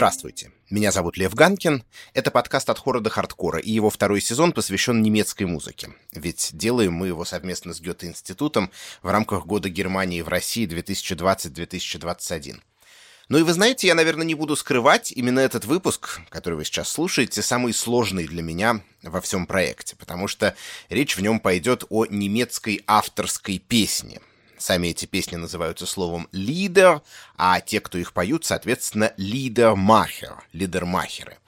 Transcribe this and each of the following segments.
Здравствуйте, меня зовут Лев Ганкин. Это подкаст «От хора до хардкора», и его второй сезон посвящен немецкой музыке. Ведь делаем мы его совместно с Гёте-институтом в рамках Года Германии в России 2020-2021. Ну и вы знаете, я, наверное, не буду скрывать, именно этот выпуск, который вы сейчас слушаете, самый сложный для меня во всем проекте, потому что речь в нем пойдет о немецкой авторской песне — Сами эти песни называются словом «лидер», а те, кто их поют, соответственно, «лидермахер», «лидермахеры».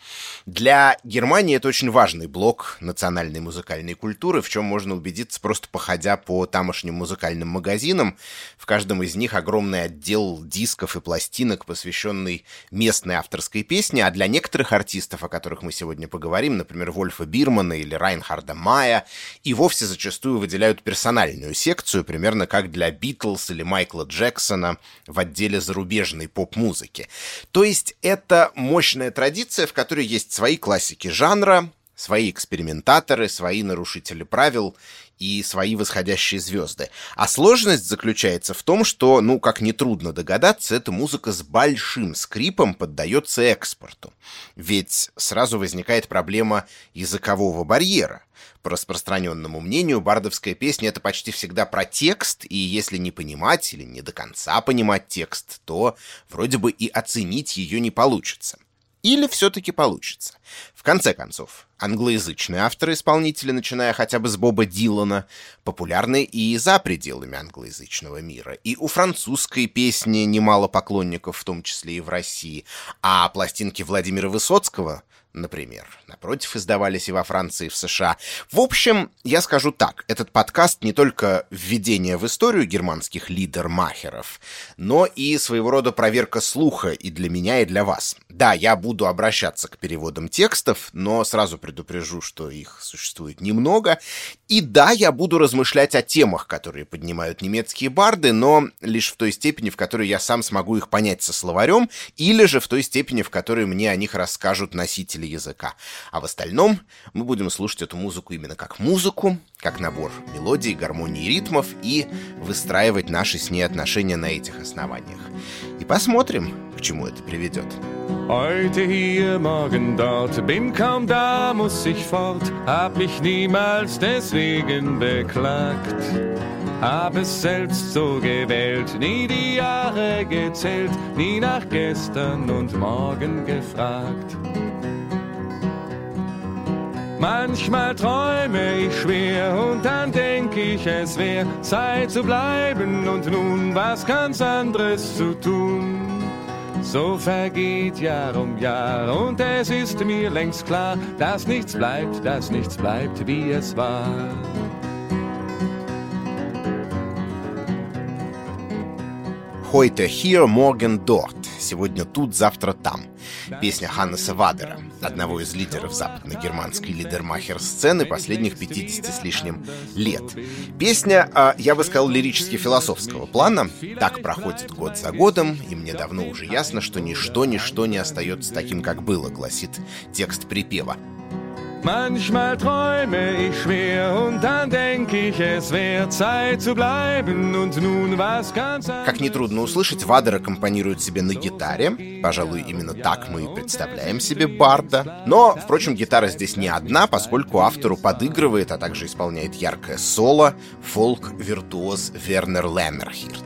Для Германии это очень важный блок национальной музыкальной культуры, в чем можно убедиться, просто походя по тамошним музыкальным магазинам. В каждом из них огромный отдел дисков и пластинок, посвященный местной авторской песне, а для некоторых артистов, о которых мы сегодня поговорим, например, Вольфа Бирмана или Райнхарда Мая, и вовсе зачастую выделяют персональную секцию, примерно как для Битлз или Майкла Джексона в отделе зарубежной поп-музыки. То есть это мощная традиция, в которой есть свои классики жанра, свои экспериментаторы, свои нарушители правил и свои восходящие звезды. А сложность заключается в том, что, ну, как нетрудно догадаться, эта музыка с большим скрипом поддается экспорту. Ведь сразу возникает проблема языкового барьера. По распространенному мнению, бардовская песня — это почти всегда про текст, и если не понимать или не до конца понимать текст, то вроде бы и оценить ее не получится. Или все-таки получится? В конце концов, англоязычные авторы-исполнители, начиная хотя бы с Боба Дилана, популярны и за пределами англоязычного мира. И у французской песни немало поклонников, в том числе и в России. А пластинки Владимира Высоцкого например. Напротив, издавались и во Франции, и в США. В общем, я скажу так, этот подкаст не только введение в историю германских лидермахеров, но и своего рода проверка слуха и для меня, и для вас. Да, я буду обращаться к переводам текстов, но сразу предупрежу, что их существует немного. И да, я буду размышлять о темах, которые поднимают немецкие барды, но лишь в той степени, в которой я сам смогу их понять со словарем, или же в той степени, в которой мне о них расскажут носители носители языка. А в остальном мы будем слушать эту музыку именно как музыку, как набор мелодий, гармонии ритмов и выстраивать наши с ней отношения на этих основаниях. И посмотрим, к чему это приведет. Heute hier, morgen dort, bin kaum da, muss ich fort, hab mich niemals deswegen beklagt. Hab es selbst so gewählt, nie die Jahre gezählt, nie nach gestern und morgen gefragt. Manchmal träume ich schwer und dann denk ich, es wäre Zeit zu bleiben und nun was ganz anderes zu tun. So vergeht Jahr um Jahr und es ist mir längst klar, dass nichts bleibt, dass nichts bleibt, wie es war. Heute hier, morgen dort. Сегодня тут, завтра там. Песня Ханнеса Вадера, одного из лидеров западно-германской лидермахер-сцены последних 50 с лишним лет. Песня, а, я бы сказал, лирически-философского плана. Так проходит год за годом, и мне давно уже ясно, что ничто-ничто не остается таким, как было, гласит текст припева. Manchmal träume ich schwer und dann denke ich, es wäre Zeit zu bleiben und nun was ganz Как нетрудно услышать, Вадер аккомпанирует себе на гитаре. Пожалуй, именно так мы и представляем себе Барда. Но, впрочем, гитара здесь не одна, поскольку автору подыгрывает, а также исполняет яркое соло фолк-виртуоз Вернер Леммерхирт.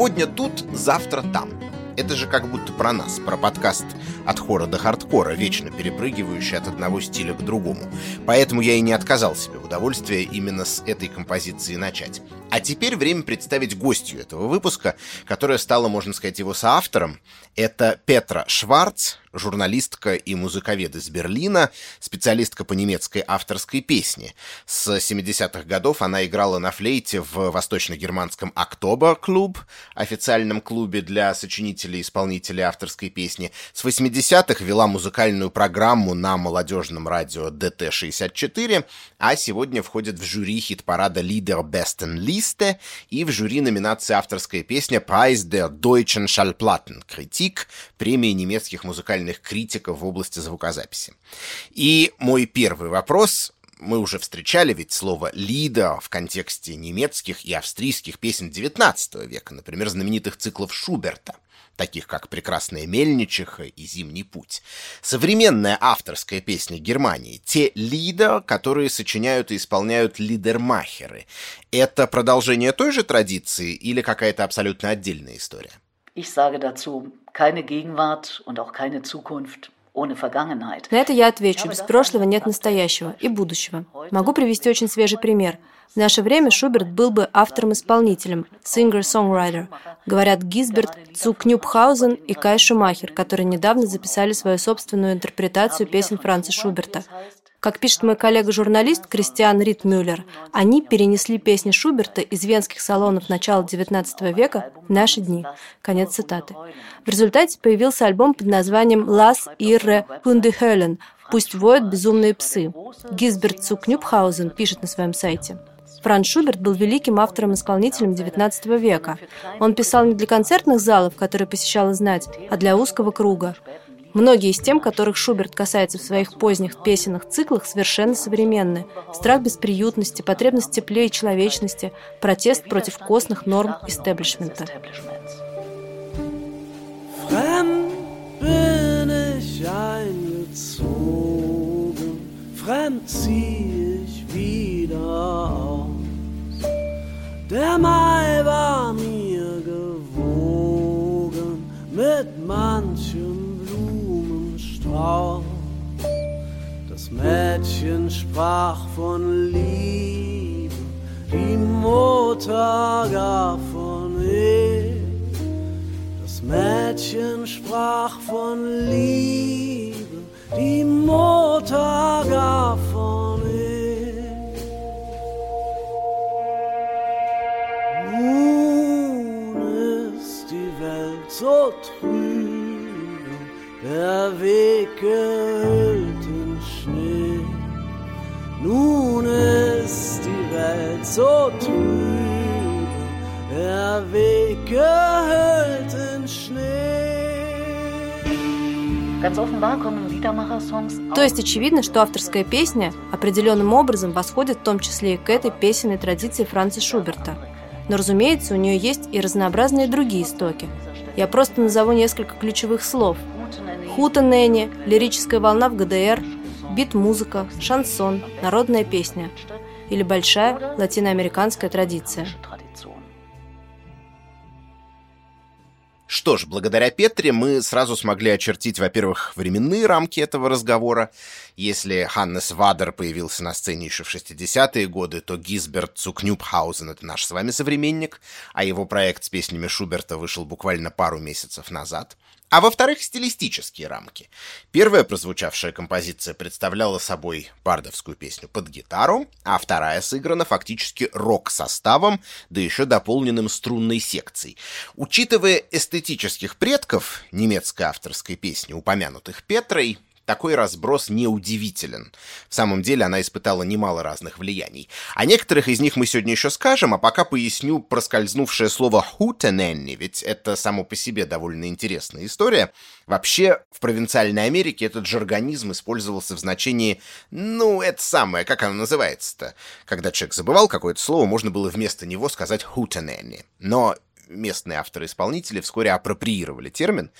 Сегодня тут, завтра там. Это же как будто про нас, про подкаст от хора до хардкора, вечно перепрыгивающий от одного стиля к другому. Поэтому я и не отказал себе в удовольствии именно с этой композиции начать. А теперь время представить гостью этого выпуска, которая стала, можно сказать, его соавтором. Это Петра Шварц, журналистка и музыковед из Берлина, специалистка по немецкой авторской песне. С 70-х годов она играла на флейте в восточно-германском «Октобер-клуб», официальном клубе для сочинителей и исполнителей авторской песни. С 80-х вела музыкальную программу на молодежном радио ДТ-64, а сегодня входит в жюри хит-парада «Лидер Besten Liste» и в жюри номинации авторская песня «Preis der Deutschen Schallplatten» — критик премии немецких музыкальных критиков в области звукозаписи. И мой первый вопрос. Мы уже встречали ведь слово «лидер» в контексте немецких и австрийских песен XIX века, например, знаменитых циклов Шуберта таких как «Прекрасная мельничиха» и «Зимний путь». Современная авторская песня Германии — те лидер, которые сочиняют и исполняют лидермахеры. Это продолжение той же традиции или какая-то абсолютно отдельная история? Ich sage dazu keine Gegenwart und auch keine Zukunft. На это я отвечу. Без прошлого нет настоящего и будущего. Могу привести очень свежий пример. В наше время Шуберт был бы автором-исполнителем, singer-songwriter. Говорят Гизберт, Цук Нюбхаузен и Кай Шумахер, которые недавно записали свою собственную интерпретацию песен Франца Шуберта. Как пишет мой коллега-журналист Кристиан Ритмюллер, они перенесли песни Шуберта из венских салонов начала XIX века в наши дни. Конец цитаты. В результате появился альбом под названием «Las Irre Hundehöllen» «Пусть воют безумные псы». Гизберт Цукнюбхаузен пишет на своем сайте. Франц Шуберт был великим автором-исполнителем XIX века. Он писал не для концертных залов, которые посещала знать, а для узкого круга. Многие из тем, которых Шуберт касается в своих поздних песенных циклах, совершенно современны. Страх бесприютности, потребность тепле и человечности, протест против костных норм истеблишмента. Der Mai war mir gewogen mit manchem Frau. Das Mädchen sprach von Liebe, die Mutter gar von Ehe. Das Mädchen sprach von Liebe, die Mutter gar von Ehe. Nun ist die Welt so trüb der Weg gehüllt in Schnee. Nun ist die Welt so trüb, der Weg gehüllt in Schnee. То есть очевидно, что авторская песня определенным образом восходит в том числе и к этой песенной традиции Франца Шуберта. Но, разумеется, у нее есть и разнообразные другие истоки. Я просто назову несколько ключевых слов – Хутенене, лирическая волна в ГДР, бит-музыка, шансон, народная песня или большая латиноамериканская традиция. Что ж, благодаря Петре мы сразу смогли очертить, во-первых, временные рамки этого разговора. Если Ханнес Вадер появился на сцене еще в 60-е годы, то Гизберт Цукнюбхаузен — это наш с вами современник, а его проект с песнями Шуберта вышел буквально пару месяцев назад. А во-вторых, стилистические рамки. Первая прозвучавшая композиция представляла собой бардовскую песню под гитару, а вторая сыграна фактически рок-составом, да еще дополненным струнной секцией. Учитывая эстетических предков немецкой авторской песни, упомянутых Петрой, такой разброс неудивителен. В самом деле она испытала немало разных влияний. О некоторых из них мы сегодня еще скажем, а пока поясню проскользнувшее слово «хутененни», ведь это само по себе довольно интересная история. Вообще, в провинциальной Америке этот жаргонизм использовался в значении «ну, это самое, как оно называется-то?» Когда человек забывал какое-то слово, можно было вместо него сказать «хутененни». Но местные авторы-исполнители вскоре апроприировали термин,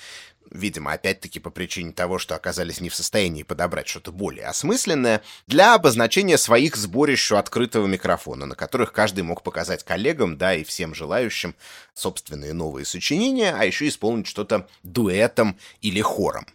видимо, опять-таки по причине того, что оказались не в состоянии подобрать что-то более осмысленное, для обозначения своих сборищ у открытого микрофона, на которых каждый мог показать коллегам, да, и всем желающим собственные новые сочинения, а еще исполнить что-то дуэтом или хором.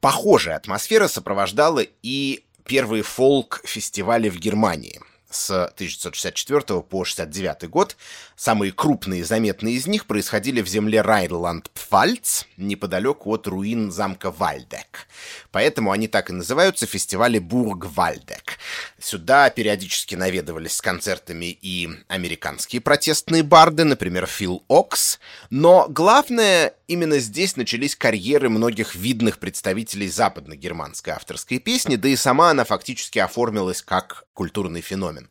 Похожая атмосфера сопровождала и первые фолк-фестивали в Германии – с 1964 по 1969 год. Самые крупные и заметные из них происходили в земле Райнланд-Пфальц, неподалеку от руин замка Вальдек. Поэтому они так и называются фестивали Бург-Вальдек. Сюда периодически наведывались с концертами и американские протестные барды, например, Фил Окс. Но главное, именно здесь начались карьеры многих видных представителей западно-германской авторской песни, да и сама она фактически оформилась как культурный феномен.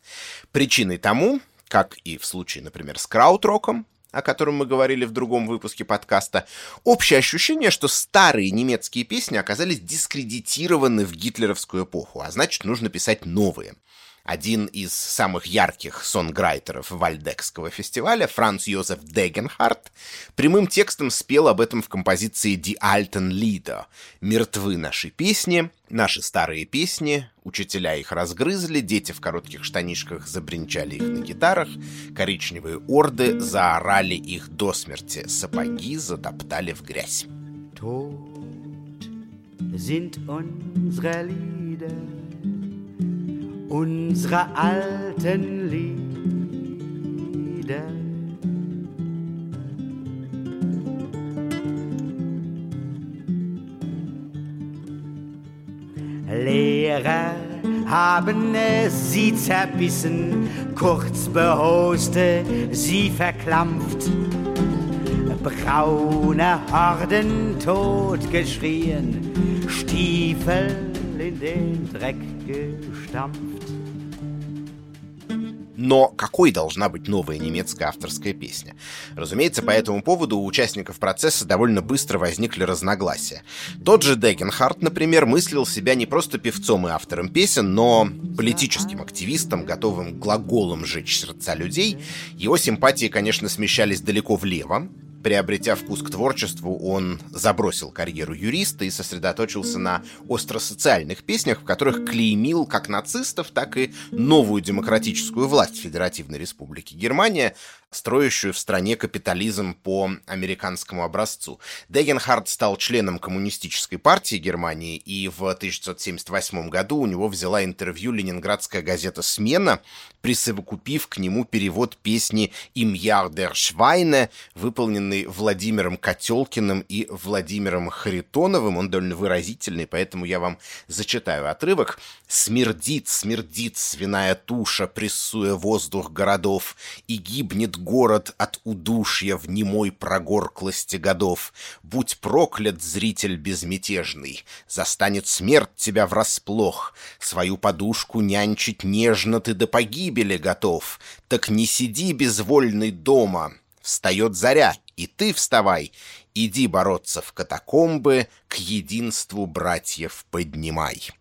Причиной тому, как и в случае, например, с краудроком, о котором мы говорили в другом выпуске подкаста, общее ощущение, что старые немецкие песни оказались дискредитированы в гитлеровскую эпоху, а значит, нужно писать новые. Один из самых ярких сонграйтеров Вальдекского фестиваля, Франц Йозеф Дегенхарт, прямым текстом спел об этом в композиции «Die alten Lieder» — «Мертвы наши песни», «Наши старые песни», учителя их разгрызли, дети в коротких штанишках забринчали их на гитарах, коричневые орды заорали их до смерти, сапоги затоптали в грязь. Sind unsere Lieder unsere alten Lieder. Lehrer haben es sie zerbissen, kurz behoste, sie verklampft. Braune Horden totgeschrien, Stiefel in den Dreck gestampft. Но какой должна быть новая немецкая авторская песня? Разумеется, по этому поводу у участников процесса довольно быстро возникли разногласия. Тот же Дегенхарт, например, мыслил себя не просто певцом и автором песен, но политическим активистом, готовым глаголом жечь сердца людей. Его симпатии, конечно, смещались далеко влево, Приобретя вкус к творчеству, он забросил карьеру юриста и сосредоточился на остросоциальных песнях, в которых клеймил как нацистов, так и новую демократическую власть Федеративной Республики Германия, строящую в стране капитализм по американскому образцу. Дегенхард стал членом Коммунистической партии Германии, и в 1978 году у него взяла интервью ленинградская газета «Смена», присовокупив к нему перевод песни «Им Ярдер Швайне», выполненный Владимиром Котелкиным и Владимиром Харитоновым. Он довольно выразительный, поэтому я вам зачитаю отрывок. «Смердит, смердит свиная туша, прессуя воздух городов, и гибнет город от удушья в немой прогорклости годов. Будь проклят, зритель безмятежный, застанет смерть тебя врасплох. Свою подушку нянчить нежно ты до погибели готов. Так не сиди безвольный дома. Встает заря, и ты вставай. Иди бороться в катакомбы, к единству братьев поднимай.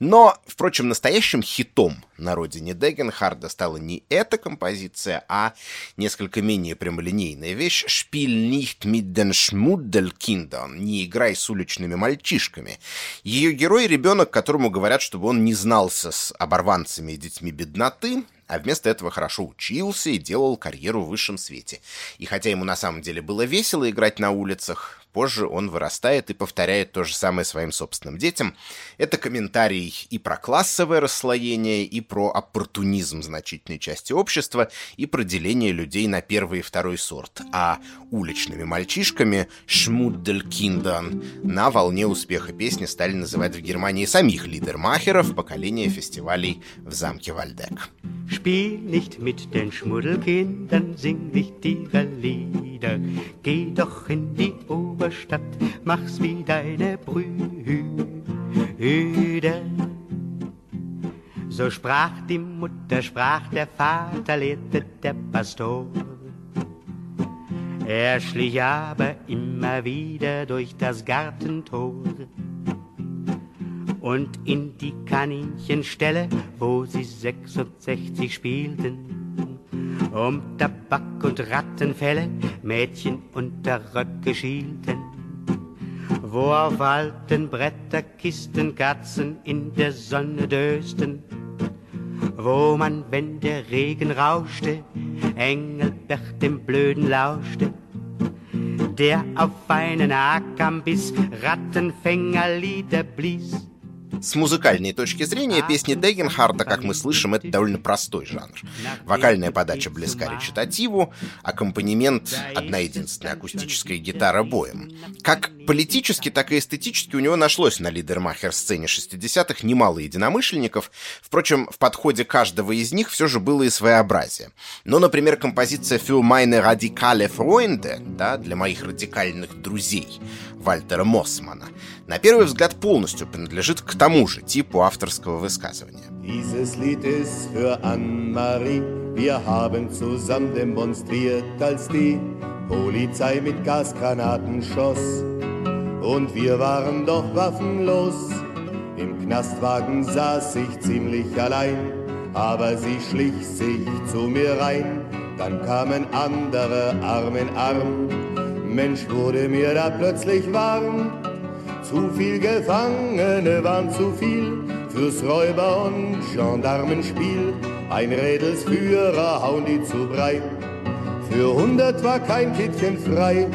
Но, впрочем, настоящим хитом на родине Дегенхарда стала не эта композиция, а несколько менее прямолинейная вещь «Шпиль nicht mit den Schmuddelkindern» — «Не играй с уличными мальчишками». Ее герой — ребенок, которому говорят, чтобы он не знался с оборванцами и детьми бедноты, а вместо этого хорошо учился и делал карьеру в высшем свете. И хотя ему на самом деле было весело играть на улицах, Позже он вырастает и повторяет то же самое своим собственным детям. Это комментарий и про классовое расслоение, и про оппортунизм значительной части общества, и про деление людей на первый и второй сорт. А уличными мальчишками Шмудделькиндан на волне успеха песни стали называть в Германии самих лидермахеров поколения фестивалей в замке Вальдек. Spiel nicht mit den Schmuddelkindern, sing nicht ihre Lieder. Geh doch in die Oberstadt, mach's wie deine Brüder. So sprach die Mutter, sprach der Vater, lehrte der Pastor. Er schlich aber immer wieder durch das Gartentor und in die Kaninchenstelle, wo sie 66 spielten. Um Tabak und Rattenfälle Mädchen unter Röcke schielten. Wo auf alten Bretterkisten Katzen in der Sonne dösten. Wo man, wenn der Regen rauschte, Engelbert dem Blöden lauschte der auf einen Ackerbiss Rattenfängerlieder blies С музыкальной точки зрения, песни Дегенхарда, как мы слышим, это довольно простой жанр. Вокальная подача близка речитативу, аккомпанемент — одна единственная акустическая гитара боем. Как политически, так и эстетически у него нашлось на лидермахер-сцене 60-х немало единомышленников. Впрочем, в подходе каждого из них все же было и своеобразие. Ну, например, композиция «Für meine radikale Freunde» да, для моих радикальных друзей Вальтера Моссмана на первый взгляд полностью принадлежит к тому же типу авторского высказывания. Dieses Lied ist für Anne-Marie. Wir haben zusammen demonstriert, als die Polizei mit Gasgranaten schoss. Und wir waren doch waffenlos. Im Knastwagen saß ich ziemlich allein, aber sie schlich sich zu mir rein. Dann kamen andere Arm in Arm. Mensch, wurde mir da plötzlich warm. Zu viel Gefangene waren zu viel fürs Räuber- und Gendarmenspiel. Ein Rädelsführer hauen die zu breit. Für hundert war kein Kittchen frei.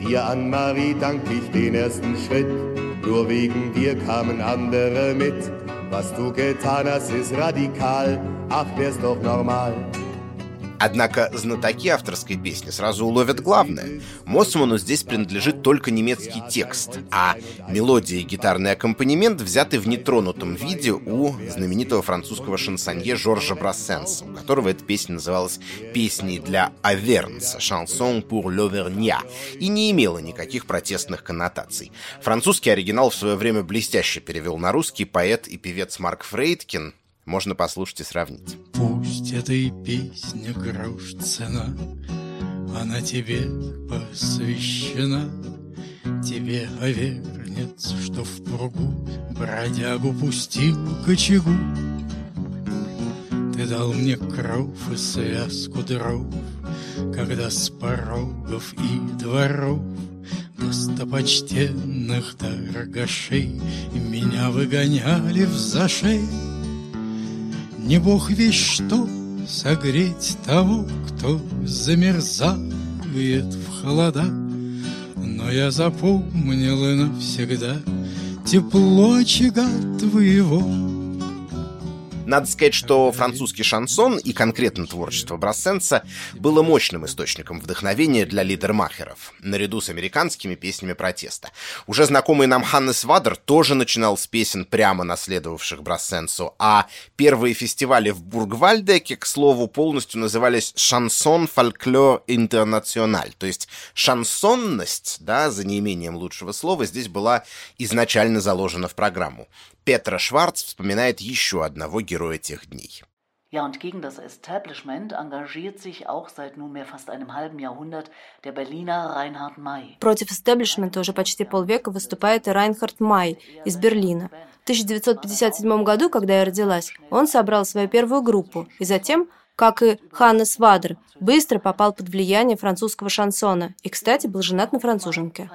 Dir an Marie dank ich den ersten Schritt. Nur wegen dir kamen andere mit. Was du getan hast, ist radikal. Ach, wär's doch normal. Однако знатоки авторской песни сразу уловят главное. Моссману здесь принадлежит только немецкий текст, а мелодия и гитарный аккомпанемент взяты в нетронутом виде у знаменитого французского шансонье Жоржа Брассенса, у которого эта песня называлась «Песней для Авернса» «Chanson pour l'Auvergnat» и не имела никаких протестных коннотаций. Французский оригинал в свое время блестяще перевел на русский поэт и певец Марк Фрейдкин, можно послушать и сравнить. Пусть этой песне грош цена, Она тебе посвящена, Тебе, овернец, что в пругу Бродягу пустил к очагу. Ты дал мне кров и связку дров, Когда с порогов и дворов Достопочтенных торгашей Меня выгоняли в зашей. Не бог весь что согреть того, кто замерзает в холода. Но я запомнил и навсегда тепло очага твоего. Надо сказать, что французский шансон и конкретно творчество Брассенса было мощным источником вдохновения для лидермахеров, наряду с американскими песнями протеста. Уже знакомый нам Ханнес Вадер тоже начинал с песен, прямо наследовавших Брассенсу, а первые фестивали в Бургвальдеке, к слову, полностью назывались «Шансон фольклор интернациональ», то есть шансонность, да, за неимением лучшего слова, здесь была изначально заложена в программу. Петра Шварц вспоминает еще одного героя тех дней. Ja, und gegen das Establishment engagiert sich auch seit nunmehr fast einem halben Jahrhundert der Berliner Reinhard May. Против истеблишмента уже почти полвека выступает и Райнхард Май из Берлина. В 1957 году, когда я родилась, он собрал свою первую группу и затем, как и Ханнес Вадер, быстро попал под влияние французского шансона и, кстати, был женат на француженке.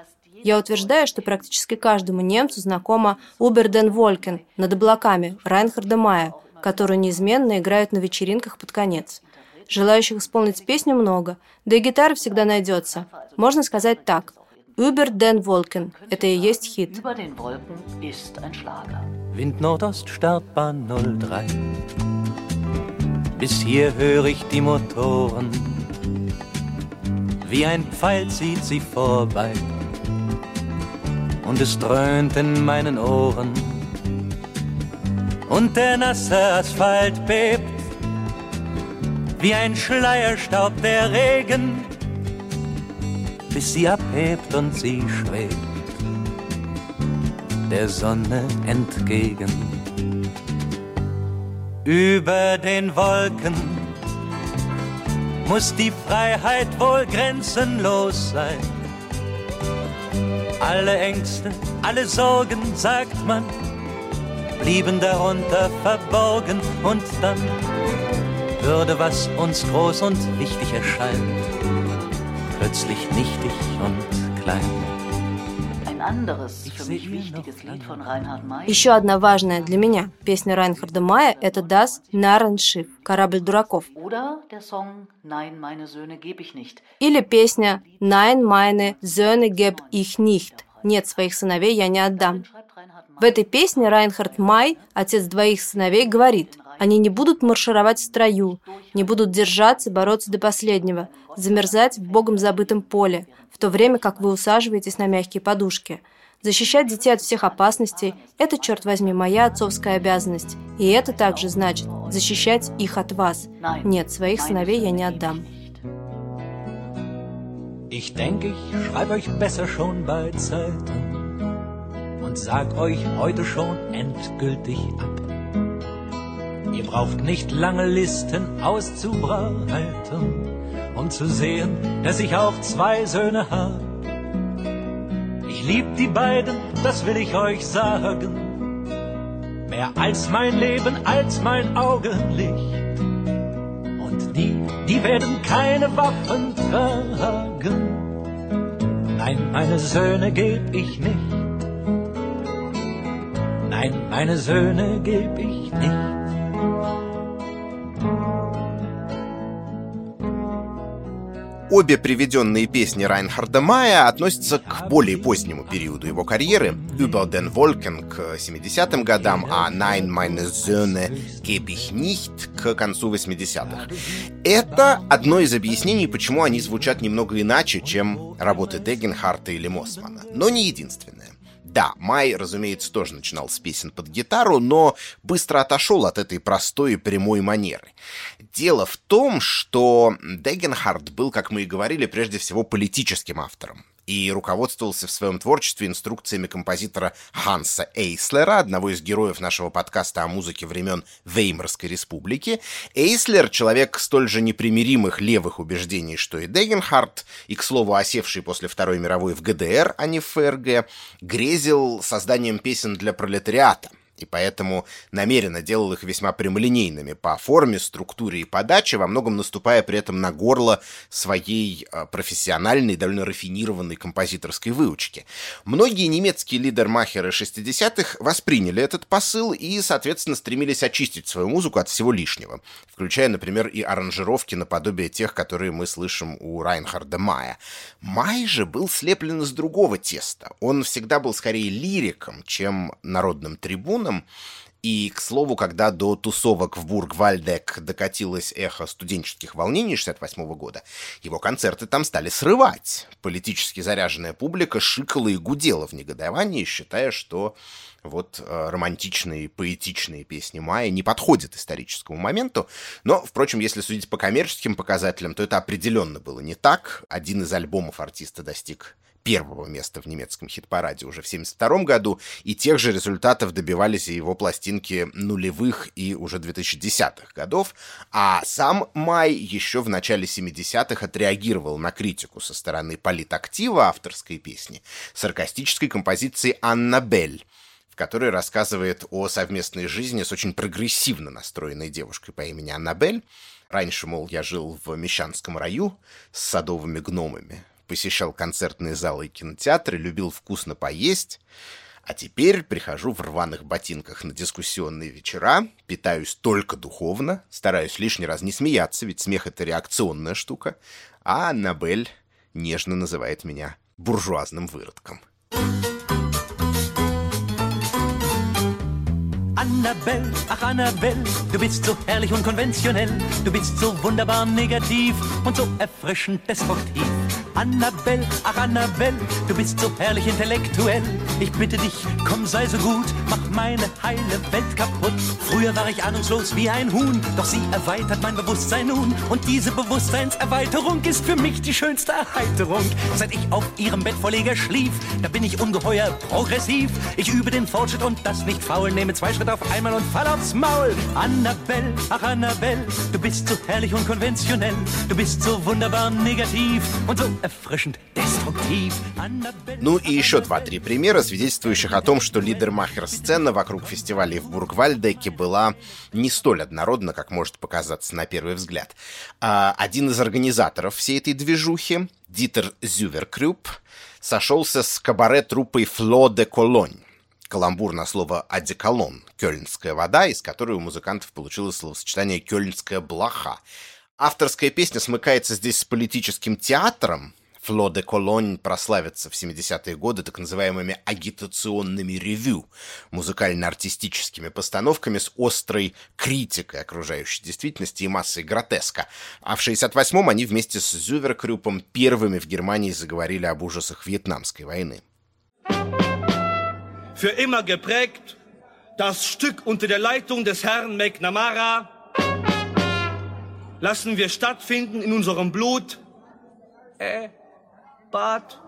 Я утверждаю, что практически каждому немцу знакома Убер Ден Волькен над облаками Райнхарда Мая, которую неизменно играют на вечеринках под конец. Желающих исполнить песню много, да и гитара всегда найдется. Можно сказать так. Über den Wolken. Это и есть хит. Über den Wolken ist ein Schlager. Wind Nordost, Startbahn 03. Bis hier höre ich die Motoren. Wie ein Pfeil zieht sie vorbei. Und es dröhnt in meinen Ohren. Und der nasse Asphalt bebt, wie ein Schleierstaub der Regen, bis sie abhebt und sie schwebt der Sonne entgegen. Über den Wolken muss die Freiheit wohl grenzenlos sein alle Ängste, alle Sorgen, sagt man, blieben darunter verborgen und dann würde, was uns groß und wichtig erscheint, plötzlich nichtig und klein. Еще одна важная для меня песня Райнхарда Мая – это «Das Narrenschiff» – «Корабль дураков». Или песня «Nein, meine Söhne geb ich nicht» – «Нет, своих сыновей я не отдам». В этой песне Райнхард Май, отец двоих сыновей, говорит, они не будут маршировать в строю, не будут держаться, бороться до последнего, замерзать в богом забытом поле, в то время как вы усаживаетесь на мягкие подушки. Защищать детей от всех опасностей – это, черт возьми, моя отцовская обязанность. И это также значит защищать их от вас. Нет, своих сыновей я не отдам. Ich denke, ich schreibe euch besser schon bei Zeiten und sag euch heute schon endgültig ab. Ihr braucht nicht lange Listen auszubreiten, um zu sehen, dass ich auch zwei Söhne hab. Ich lieb die beiden, das will ich euch sagen. Mehr als mein Leben, als mein Augenlicht. Und die, die werden keine Waffen tragen. Nein, meine Söhne geb ich nicht. Nein, meine Söhne geb ich nicht. Обе приведенные песни Райнхарда Мая относятся к более позднему периоду его карьеры, «Über den Wolken» к 70-м годам, а «Nein, meine Söhne geb ich nicht» к концу 80-х. Это одно из объяснений, почему они звучат немного иначе, чем работы Дегенхарта или Мосмана, но не единственное. Да, Май, разумеется, тоже начинал с песен под гитару, но быстро отошел от этой простой и прямой манеры. Дело в том, что Дегенхард был, как мы и говорили, прежде всего политическим автором и руководствовался в своем творчестве инструкциями композитора Ханса Эйслера, одного из героев нашего подкаста о музыке времен Веймарской республики. Эйслер — человек столь же непримиримых левых убеждений, что и Дегенхард, и, к слову, осевший после Второй мировой в ГДР, а не в ФРГ, грезил созданием песен для пролетариата — и поэтому намеренно делал их весьма прямолинейными по форме, структуре и подаче, во многом наступая при этом на горло своей а, профессиональной, довольно рафинированной композиторской выучки. Многие немецкие лидермахеры 60-х восприняли этот посыл и, соответственно, стремились очистить свою музыку от всего лишнего, включая, например, и аранжировки наподобие тех, которые мы слышим у Райнхарда Мая. Май же был слеплен из другого теста. Он всегда был скорее лириком, чем народным трибуном, районом. И, к слову, когда до тусовок в Бург-Вальдек докатилось эхо студенческих волнений 68 года, его концерты там стали срывать. Политически заряженная публика шикала и гудела в негодовании, считая, что вот э, романтичные, поэтичные песни Майя не подходят историческому моменту. Но, впрочем, если судить по коммерческим показателям, то это определенно было не так. Один из альбомов артиста достиг первого места в немецком хит-параде уже в 1972 году, и тех же результатов добивались и его пластинки нулевых и уже 2010-х годов, а сам Май еще в начале 70-х отреагировал на критику со стороны политактива авторской песни саркастической композиции «Аннабель», в которой рассказывает о совместной жизни с очень прогрессивно настроенной девушкой по имени Аннабель. Раньше, мол, я жил в Мещанском раю с садовыми гномами, посещал концертные залы и кинотеатры, любил вкусно поесть. А теперь прихожу в рваных ботинках на дискуссионные вечера, питаюсь только духовно, стараюсь лишний раз не смеяться, ведь смех — это реакционная штука, а Аннабель нежно называет меня буржуазным выродком. Annabelle, ach Annabelle, du bist so herrlich und konventionell, du bist so wunderbar negativ und so erfrischend destruktiv. Annabelle, ach Annabelle, du bist so herrlich intellektuell. Ich bitte dich, komm, sei so gut, mach meine heile Welt kaputt. Früher war ich ahnungslos wie ein Huhn, doch sie erweitert mein Bewusstsein nun. Und diese Bewusstseinserweiterung ist für mich die schönste Erheiterung. Seit ich auf ihrem Bettvorleger schlief, da bin ich ungeheuer progressiv. Ich übe den Fortschritt und das nicht faul, nehme zwei Schritte auf einmal und fall aufs Maul. Annabelle, ach Annabelle, du bist so herrlich und konventionell. Du bist so wunderbar negativ und so Ну и еще два-три примера, свидетельствующих о том, что лидермахер-сцена вокруг фестивалей в Бургвальдеке была не столь однородна, как может показаться на первый взгляд. А один из организаторов всей этой движухи, Дитер Зюверкрюп, сошелся с кабаре-труппой «Фло де Колонь», каламбур на слово «одеколон» — «кёльнская вода», из которой у музыкантов получилось словосочетание «кёльнская блоха». Авторская песня смыкается здесь с политическим театром, Фло де Колонь прославится в 70-е годы так называемыми агитационными ревю, музыкально-артистическими постановками с острой критикой окружающей действительности и массой гротеска. А в 68-м они вместе с Зюверкрюпом первыми в Германии заговорили об ужасах Вьетнамской войны. Für immer geprägt das Stück unter der Leitung des Herrn McNamara lassen wir stattfinden in unserem Blut, äh, Bad.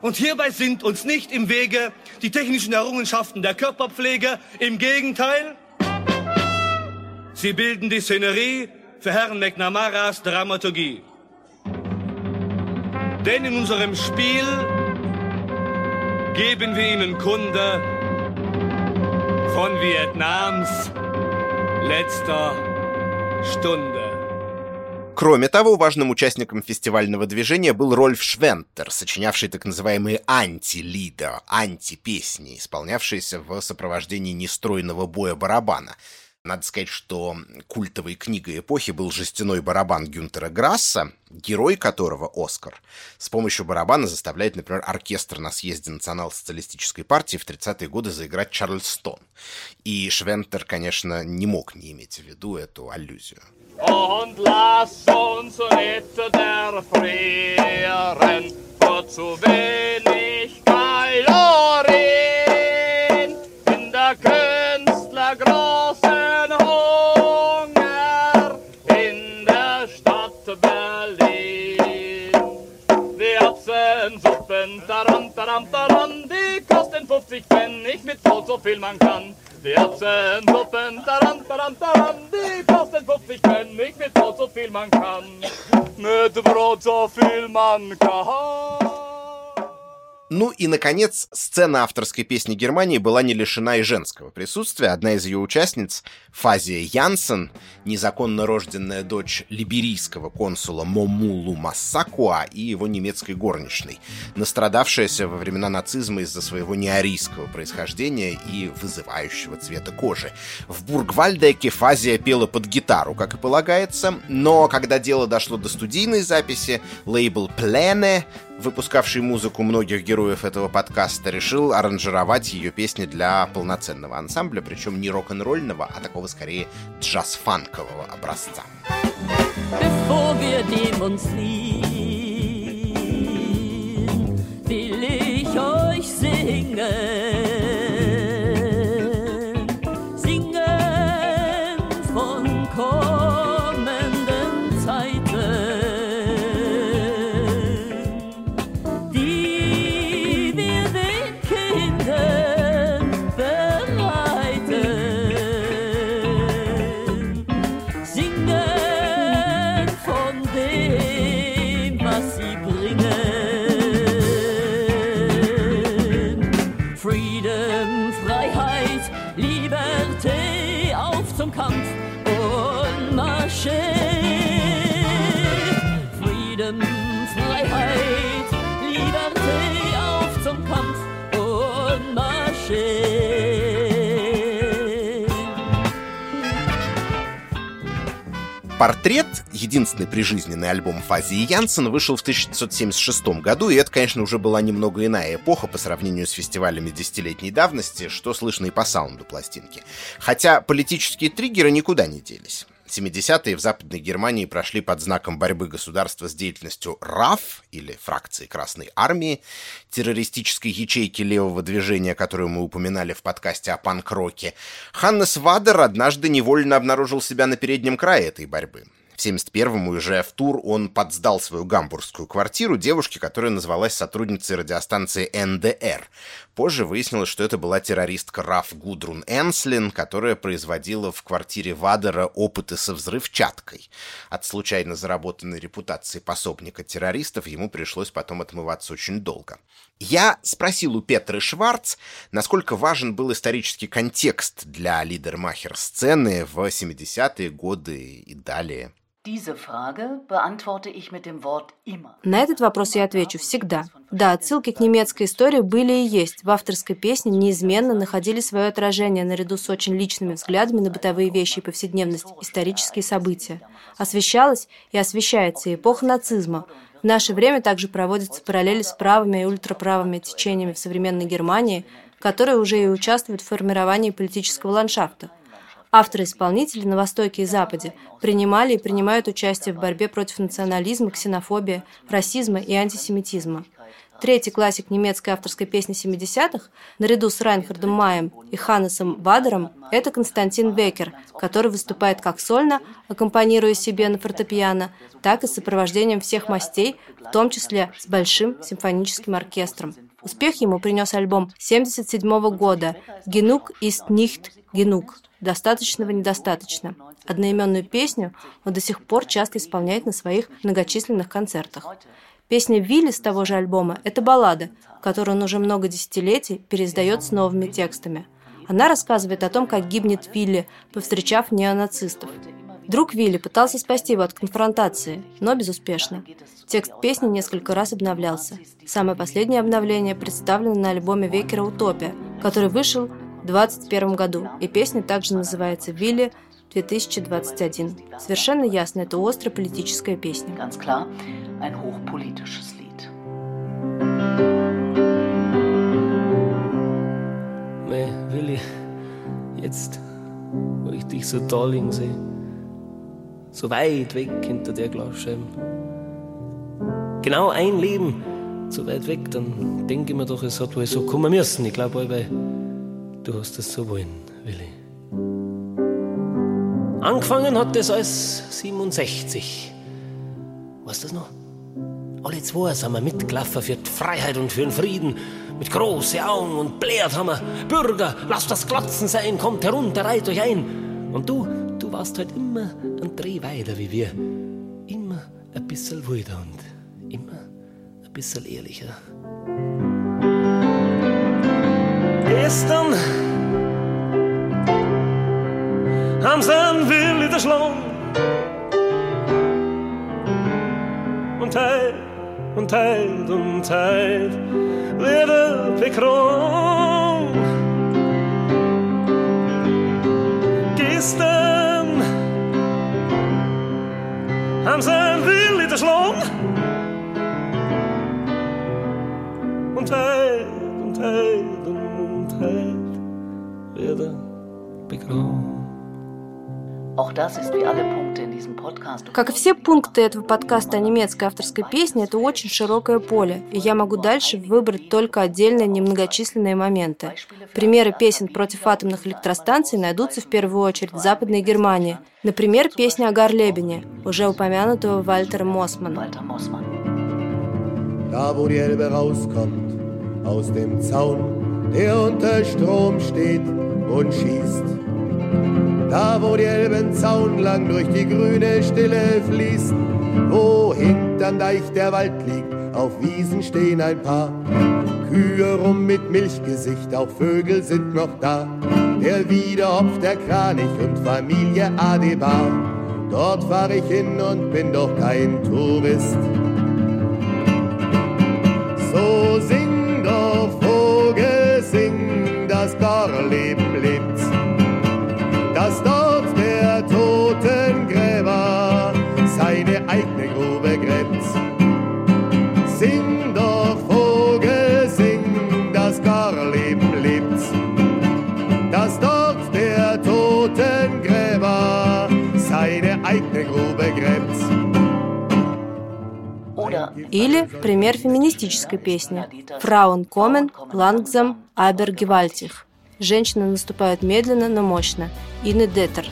Und hierbei sind uns nicht im Wege die technischen Errungenschaften der Körperpflege. Im Gegenteil, sie bilden die Szenerie für Herrn McNamaras Dramaturgie. Denn in unserem Spiel geben wir Ihnen Kunde von Vietnams letzter Stunde. Кроме того, важным участником фестивального движения был Рольф Швентер, сочинявший так называемые анти-лида, анти-песни, исполнявшиеся в сопровождении нестройного боя барабана. Надо сказать, что культовой книгой эпохи был жестяной барабан Гюнтера Грасса, герой которого, Оскар, с помощью барабана заставляет, например, оркестр на съезде национал-социалистической партии в 30-е годы заиграть Чарльстон. И Швентер, конечно, не мог не иметь в виду эту аллюзию. Und lass uns nicht erfrieren, nur zu wenig Kalorien in der Künstler großen Hunger in der Stadt Berlin. Die Erbsensuppen, taram, taram, taram, die kosten 50 Pfennig mit Brot, so viel man kann. Die Erbsensuppen, taram, taram, taram, die kosten 50 Pfennig mit Brot, so viel man kann. Mit Brot, so viel man kann. Ну и, наконец, сцена авторской песни Германии была не лишена и женского присутствия. Одна из ее участниц, Фазия Янсен, незаконно рожденная дочь либерийского консула Момулу Массакуа и его немецкой горничной, настрадавшаяся во времена нацизма из-за своего неарийского происхождения и вызывающего цвета кожи. В Бургвальдеке Фазия пела под гитару, как и полагается, но когда дело дошло до студийной записи, лейбл Плене выпускавший музыку многих героев этого подкаста, решил аранжировать ее песни для полноценного ансамбля, причем не рок-н-ролльного, а такого скорее джаз-фанкового образца. Will ich euch. Singen Портрет, единственный прижизненный альбом Фази Янсен, вышел в 1976 году, и это, конечно, уже была немного иная эпоха по сравнению с фестивалями десятилетней давности, что слышно и по саунду пластинки. Хотя политические триггеры никуда не делись. 70-е в Западной Германии прошли под знаком борьбы государства с деятельностью РАФ, или фракции Красной Армии, террористической ячейки левого движения, которую мы упоминали в подкасте о панк-роке. Ханнес Вадер однажды невольно обнаружил себя на переднем крае этой борьбы. В 71-м, уезжая в тур, он подсдал свою гамбургскую квартиру девушке, которая назвалась сотрудницей радиостанции НДР. Позже выяснилось, что это была террористка Раф Гудрун Энслин, которая производила в квартире Вадера опыты со взрывчаткой. От случайно заработанной репутации пособника террористов ему пришлось потом отмываться очень долго. Я спросил у Петры Шварц, насколько важен был исторический контекст для лидермахер-сцены в 70-е годы и далее. На этот вопрос я отвечу всегда. Да, отсылки к немецкой истории были и есть. В авторской песне неизменно находили свое отражение наряду с очень личными взглядами на бытовые вещи и повседневность, исторические события. Освещалась и освещается эпоха нацизма. В наше время также проводятся параллели с правыми и ультраправыми течениями в современной Германии, которые уже и участвуют в формировании политического ландшафта. Авторы-исполнители на Востоке и Западе принимали и принимают участие в борьбе против национализма, ксенофобии, расизма и антисемитизма. Третий классик немецкой авторской песни 70-х, наряду с Райнхардом Маем и Ханнесом Бадером, это Константин Беккер, который выступает как сольно, аккомпанируя себе на фортепиано, так и с сопровождением всех мастей, в том числе с большим симфоническим оркестром. Успех ему принес альбом 1977 года «Genug ist nicht genug» «Достаточного недостаточно». Одноименную песню он до сих пор часто исполняет на своих многочисленных концертах. Песня Вилли с того же альбома – это баллада, которую он уже много десятилетий переиздает с новыми текстами. Она рассказывает о том, как гибнет Вилли, повстречав неонацистов. Друг Вилли пытался спасти его от конфронтации, но безуспешно. Текст песни несколько раз обновлялся. Самое последнее обновление представлено на альбоме Векера «Утопия», который вышел 2021 году, и песня также называется «Вилли 2021». Совершенно ясно, это острая политическая песня. Ganz klar, ein hochpolitisches Lied. Nee, Willi, jetzt, wo ich dich so da liegen sehe, so weit weg hinter der Glasscheibe, genau ein Leben so weit weg, dann denke ich mir doch, es hat wohl so kommen müssen. Ich glaube, weil du hast es so wollen, Willi. Angefangen hat das alles 67. Weißt du das noch? Alle zwei sind wir mitgelaufen für die Freiheit und für den Frieden. Mit großen Augen und blärt haben wir, Bürger, lasst das Glotzen sein, kommt herunter, reiht euch ein. Und du, du warst halt immer ein Dreh weiter wie wir. Immer ein bisschen wilder und immer ein bisschen ehrlicher. Gestern haben sie einen Willi erschlagen. Und heut, und heut, und heut wird er bekront. Gestern haben sie einen Willi erschlagen. Und heut, und heut, Как и все пункты этого подкаста о немецкой авторской песне, это очень широкое поле, и я могу дальше выбрать только отдельные немногочисленные моменты. Примеры песен против атомных электростанций найдутся в первую очередь в Западной Германии. Например, песня о Гарлебене, уже упомянутого Вальтера Мосмана. Da wo die Elbe rauskommt, aus dem Zaun, der unter Strom steht und schießt. Da wo die Elbenzaun lang durch die grüne Stille fließt, wo hinterm Deich der Wald liegt, auf Wiesen stehen ein paar Kühe rum mit Milchgesicht, auch Vögel sind noch da. Der Wiederhopf, der Kranich und Familie Adebar. Dort fahr ich hin und bin doch kein Tourist. So sing doch, Vogel, sing, das Gorleben Или пример феминистической песни «Frauen kommen langsam, aber gewaltig». Женщины наступают медленно, но мощно. Инны Детер.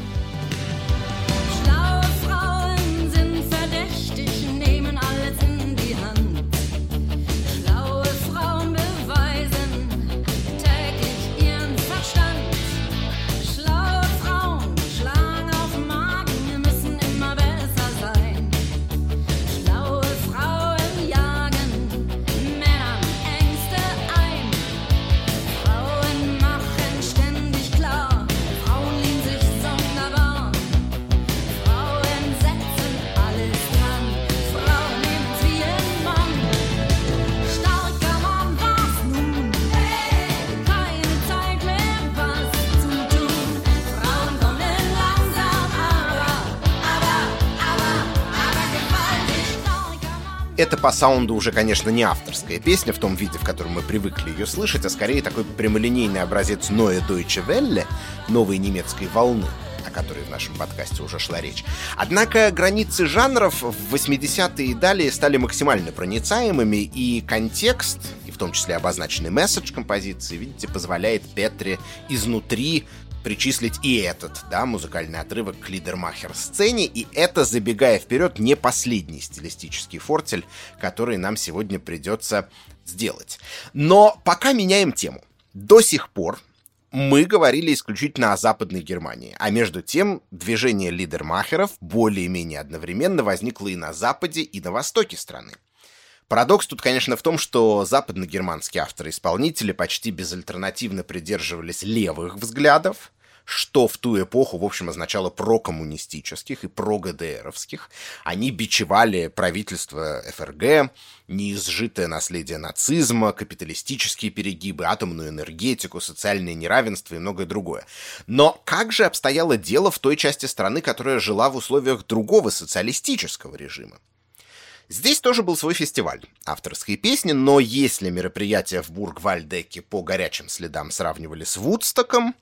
По саунду уже, конечно, не авторская песня в том виде, в котором мы привыкли ее слышать, а скорее такой прямолинейный образец Neue Deutsche Welle, новой немецкой волны, о которой в нашем подкасте уже шла речь. Однако границы жанров в 80-е и далее стали максимально проницаемыми, и контекст, и в том числе обозначенный месседж композиции, видите, позволяет Петре изнутри причислить и этот, да, музыкальный отрывок к лидермахер-сцене, и это, забегая вперед, не последний стилистический фортель, который нам сегодня придется сделать. Но пока меняем тему. До сих пор мы говорили исключительно о Западной Германии, а между тем движение лидермахеров более-менее одновременно возникло и на Западе, и на Востоке страны. Парадокс тут, конечно, в том, что западногерманские авторы-исполнители почти безальтернативно придерживались левых взглядов, что в ту эпоху, в общем, означало прокоммунистических и про-ГДРовских. Они бичевали правительство ФРГ, неизжитое наследие нацизма, капиталистические перегибы, атомную энергетику, социальное неравенство и многое другое. Но как же обстояло дело в той части страны, которая жила в условиях другого социалистического режима? Здесь тоже был свой фестиваль авторской песни, но если мероприятия в Бург-Вальдеке по горячим следам сравнивали с Вудстоком,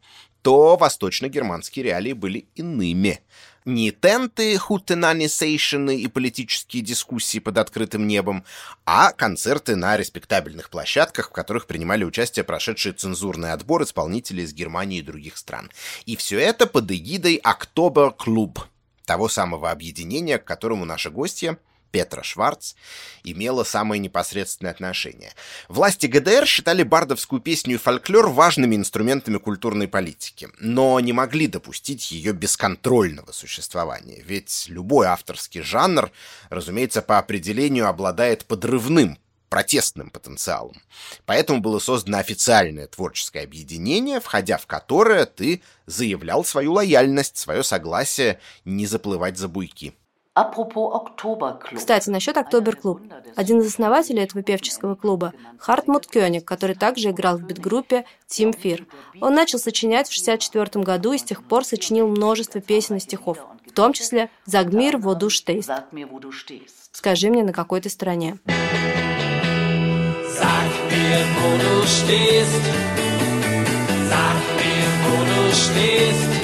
то восточно-германские реалии были иными. Не тенты, хутенанисейшены и политические дискуссии под открытым небом, а концерты на респектабельных площадках, в которых принимали участие прошедшие цензурный отбор исполнителей из Германии и других стран. И все это под эгидой Октобер Клуб, того самого объединения, к которому наши гости Петра Шварц, имела самое непосредственное отношение. Власти ГДР считали бардовскую песню и фольклор важными инструментами культурной политики, но не могли допустить ее бесконтрольного существования, ведь любой авторский жанр, разумеется, по определению обладает подрывным протестным потенциалом. Поэтому было создано официальное творческое объединение, входя в которое ты заявлял свою лояльность, свое согласие не заплывать за буйки. Кстати, насчет Октобер-клуб. Один из основателей этого певческого клуба – Хартмут Кёник, который также играл в бит-группе Тим Фир. Он начал сочинять в 1964 году и с тех пор сочинил множество песен и стихов, в том числе «Загмир воду штейст». Скажи мне, на какой ты стороне. Sag mir, wo du stehst. Sag mir, wo du stehst.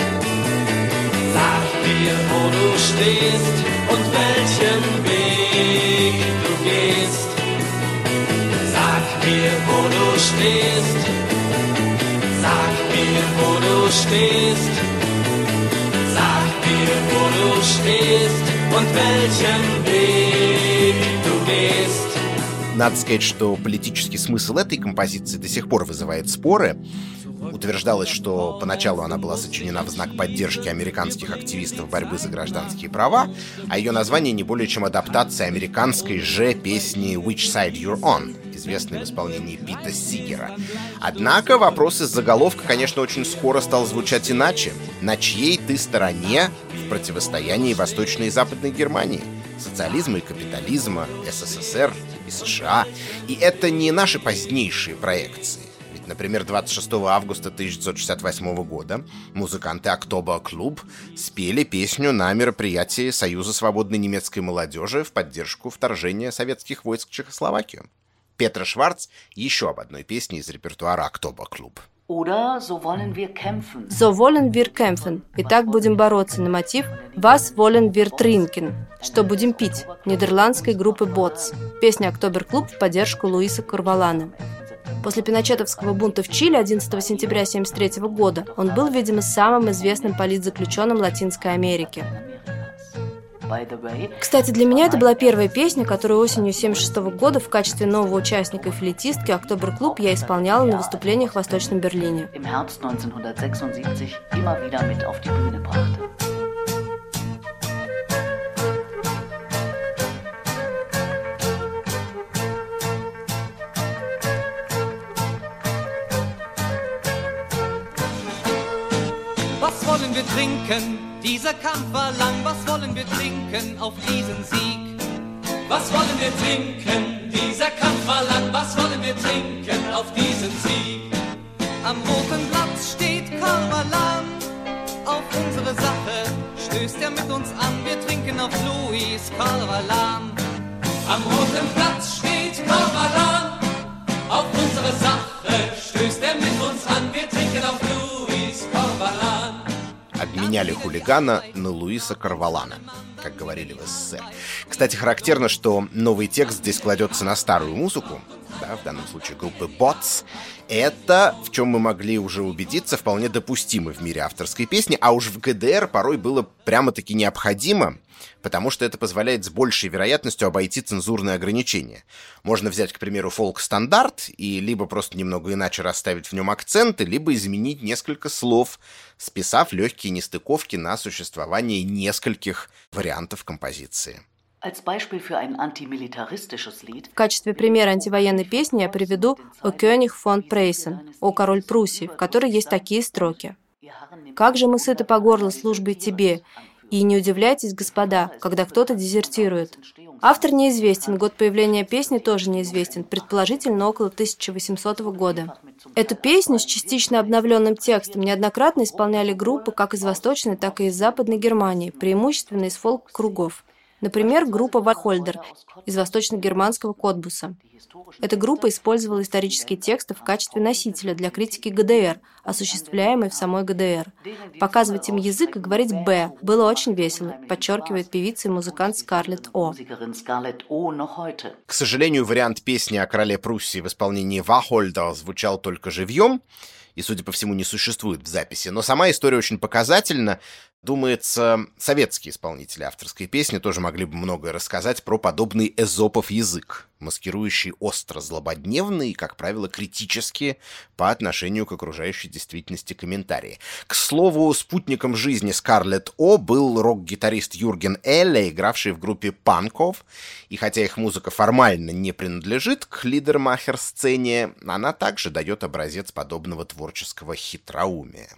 Mir, wo du stehst und welchen Weg du gehst. Sag mir, wo du stehst. Sag mir, wo du stehst. Sag mir, wo du stehst und welchen Weg du gehst. Надо сказать, что политический смысл этой композиции до сих пор вызывает споры. Утверждалось, что поначалу она была сочинена в знак поддержки американских активистов борьбы за гражданские права, а ее название не более чем адаптация американской же песни «Which Side You're On», известной в исполнении Пита Сигера. Однако вопрос из заголовка, конечно, очень скоро стал звучать иначе. На чьей ты стороне в противостоянии Восточной и Западной Германии? Социализма и капитализма, СССР и США. И это не наши позднейшие проекции. Например, 26 августа 1968 года музыканты Октоба Клуб спели песню на мероприятии Союза свободной немецкой молодежи в поддержку вторжения советских войск в Чехословакию. Петра Шварц еще об одной песне из репертуара Октоба Клуб. So wollen wir kämpfen. So wollen wir kämpfen. Итак, будем бороться на мотив Was wollen wir trinken? Что будем пить? Нидерландской группы Bots. Песня Октобер Клуб в поддержку Луиса Курвалана. После пиночетовского бунта в Чили 11 сентября 1973 года он был, видимо, самым известным политзаключенным Латинской Америки. Кстати, для меня это была первая песня, которую осенью 1976 года в качестве нового участника и флейтистки «Октобер Клуб» я исполняла на выступлениях в Восточном Берлине. Wir trinken? Dieser Kampf war lang, was wollen wir trinken auf diesen Sieg? Was wollen wir trinken? Dieser Kampf war lang, was wollen wir trinken auf diesen Sieg? Am roten Blatt steht Karvalan, auf unsere Sache stößt er mit uns an, wir trinken auf Louis Karvalan. Am roten Platz steht Korvalan. Auf unsere Sache stößt er mit uns an. Wir trinken auf Korvalan. Обменяли хулигана на Луиса Карвалана, как говорили в СССР. Кстати, характерно, что новый текст здесь кладется на старую музыку, да, в данном случае группы Bots, это, в чем мы могли уже убедиться, вполне допустимо в мире авторской песни, а уж в ГДР порой было прямо-таки необходимо, потому что это позволяет с большей вероятностью обойти цензурные ограничения. Можно взять, к примеру, фолк-стандарт и либо просто немного иначе расставить в нем акценты, либо изменить несколько слов, списав легкие нестыковки на существование нескольких вариантов композиции. В качестве примера антивоенной песни я приведу «О König von Preußen» «О король Пруссии», в которой есть такие строки. «Как же мы сыты по горло службой тебе, и не удивляйтесь, господа, когда кто-то дезертирует». Автор неизвестен, год появления песни тоже неизвестен, предположительно около 1800 года. Эту песню с частично обновленным текстом неоднократно исполняли группы как из Восточной, так и из Западной Германии, преимущественно из фолк-кругов. Например, группа Вахольдер из восточно-германского Котбуса. Эта группа использовала исторические тексты в качестве носителя для критики ГДР, осуществляемой в самой ГДР. Показывать им язык и говорить «Б» было очень весело, подчеркивает певица и музыкант Скарлетт О. К сожалению, вариант песни о короле Пруссии в исполнении Вахольда звучал только живьем, и, судя по всему, не существует в записи. Но сама история очень показательна. Думается, советские исполнители авторской песни тоже могли бы многое рассказать про подобный эзопов язык, маскирующий остро злободневные и, как правило, критические по отношению к окружающей действительности комментарии. К слову, спутником жизни Скарлетт О был рок-гитарист Юрген Элле, игравший в группе Панков, и хотя их музыка формально не принадлежит к лидермахер-сцене, она также дает образец подобного творческого хитроумия.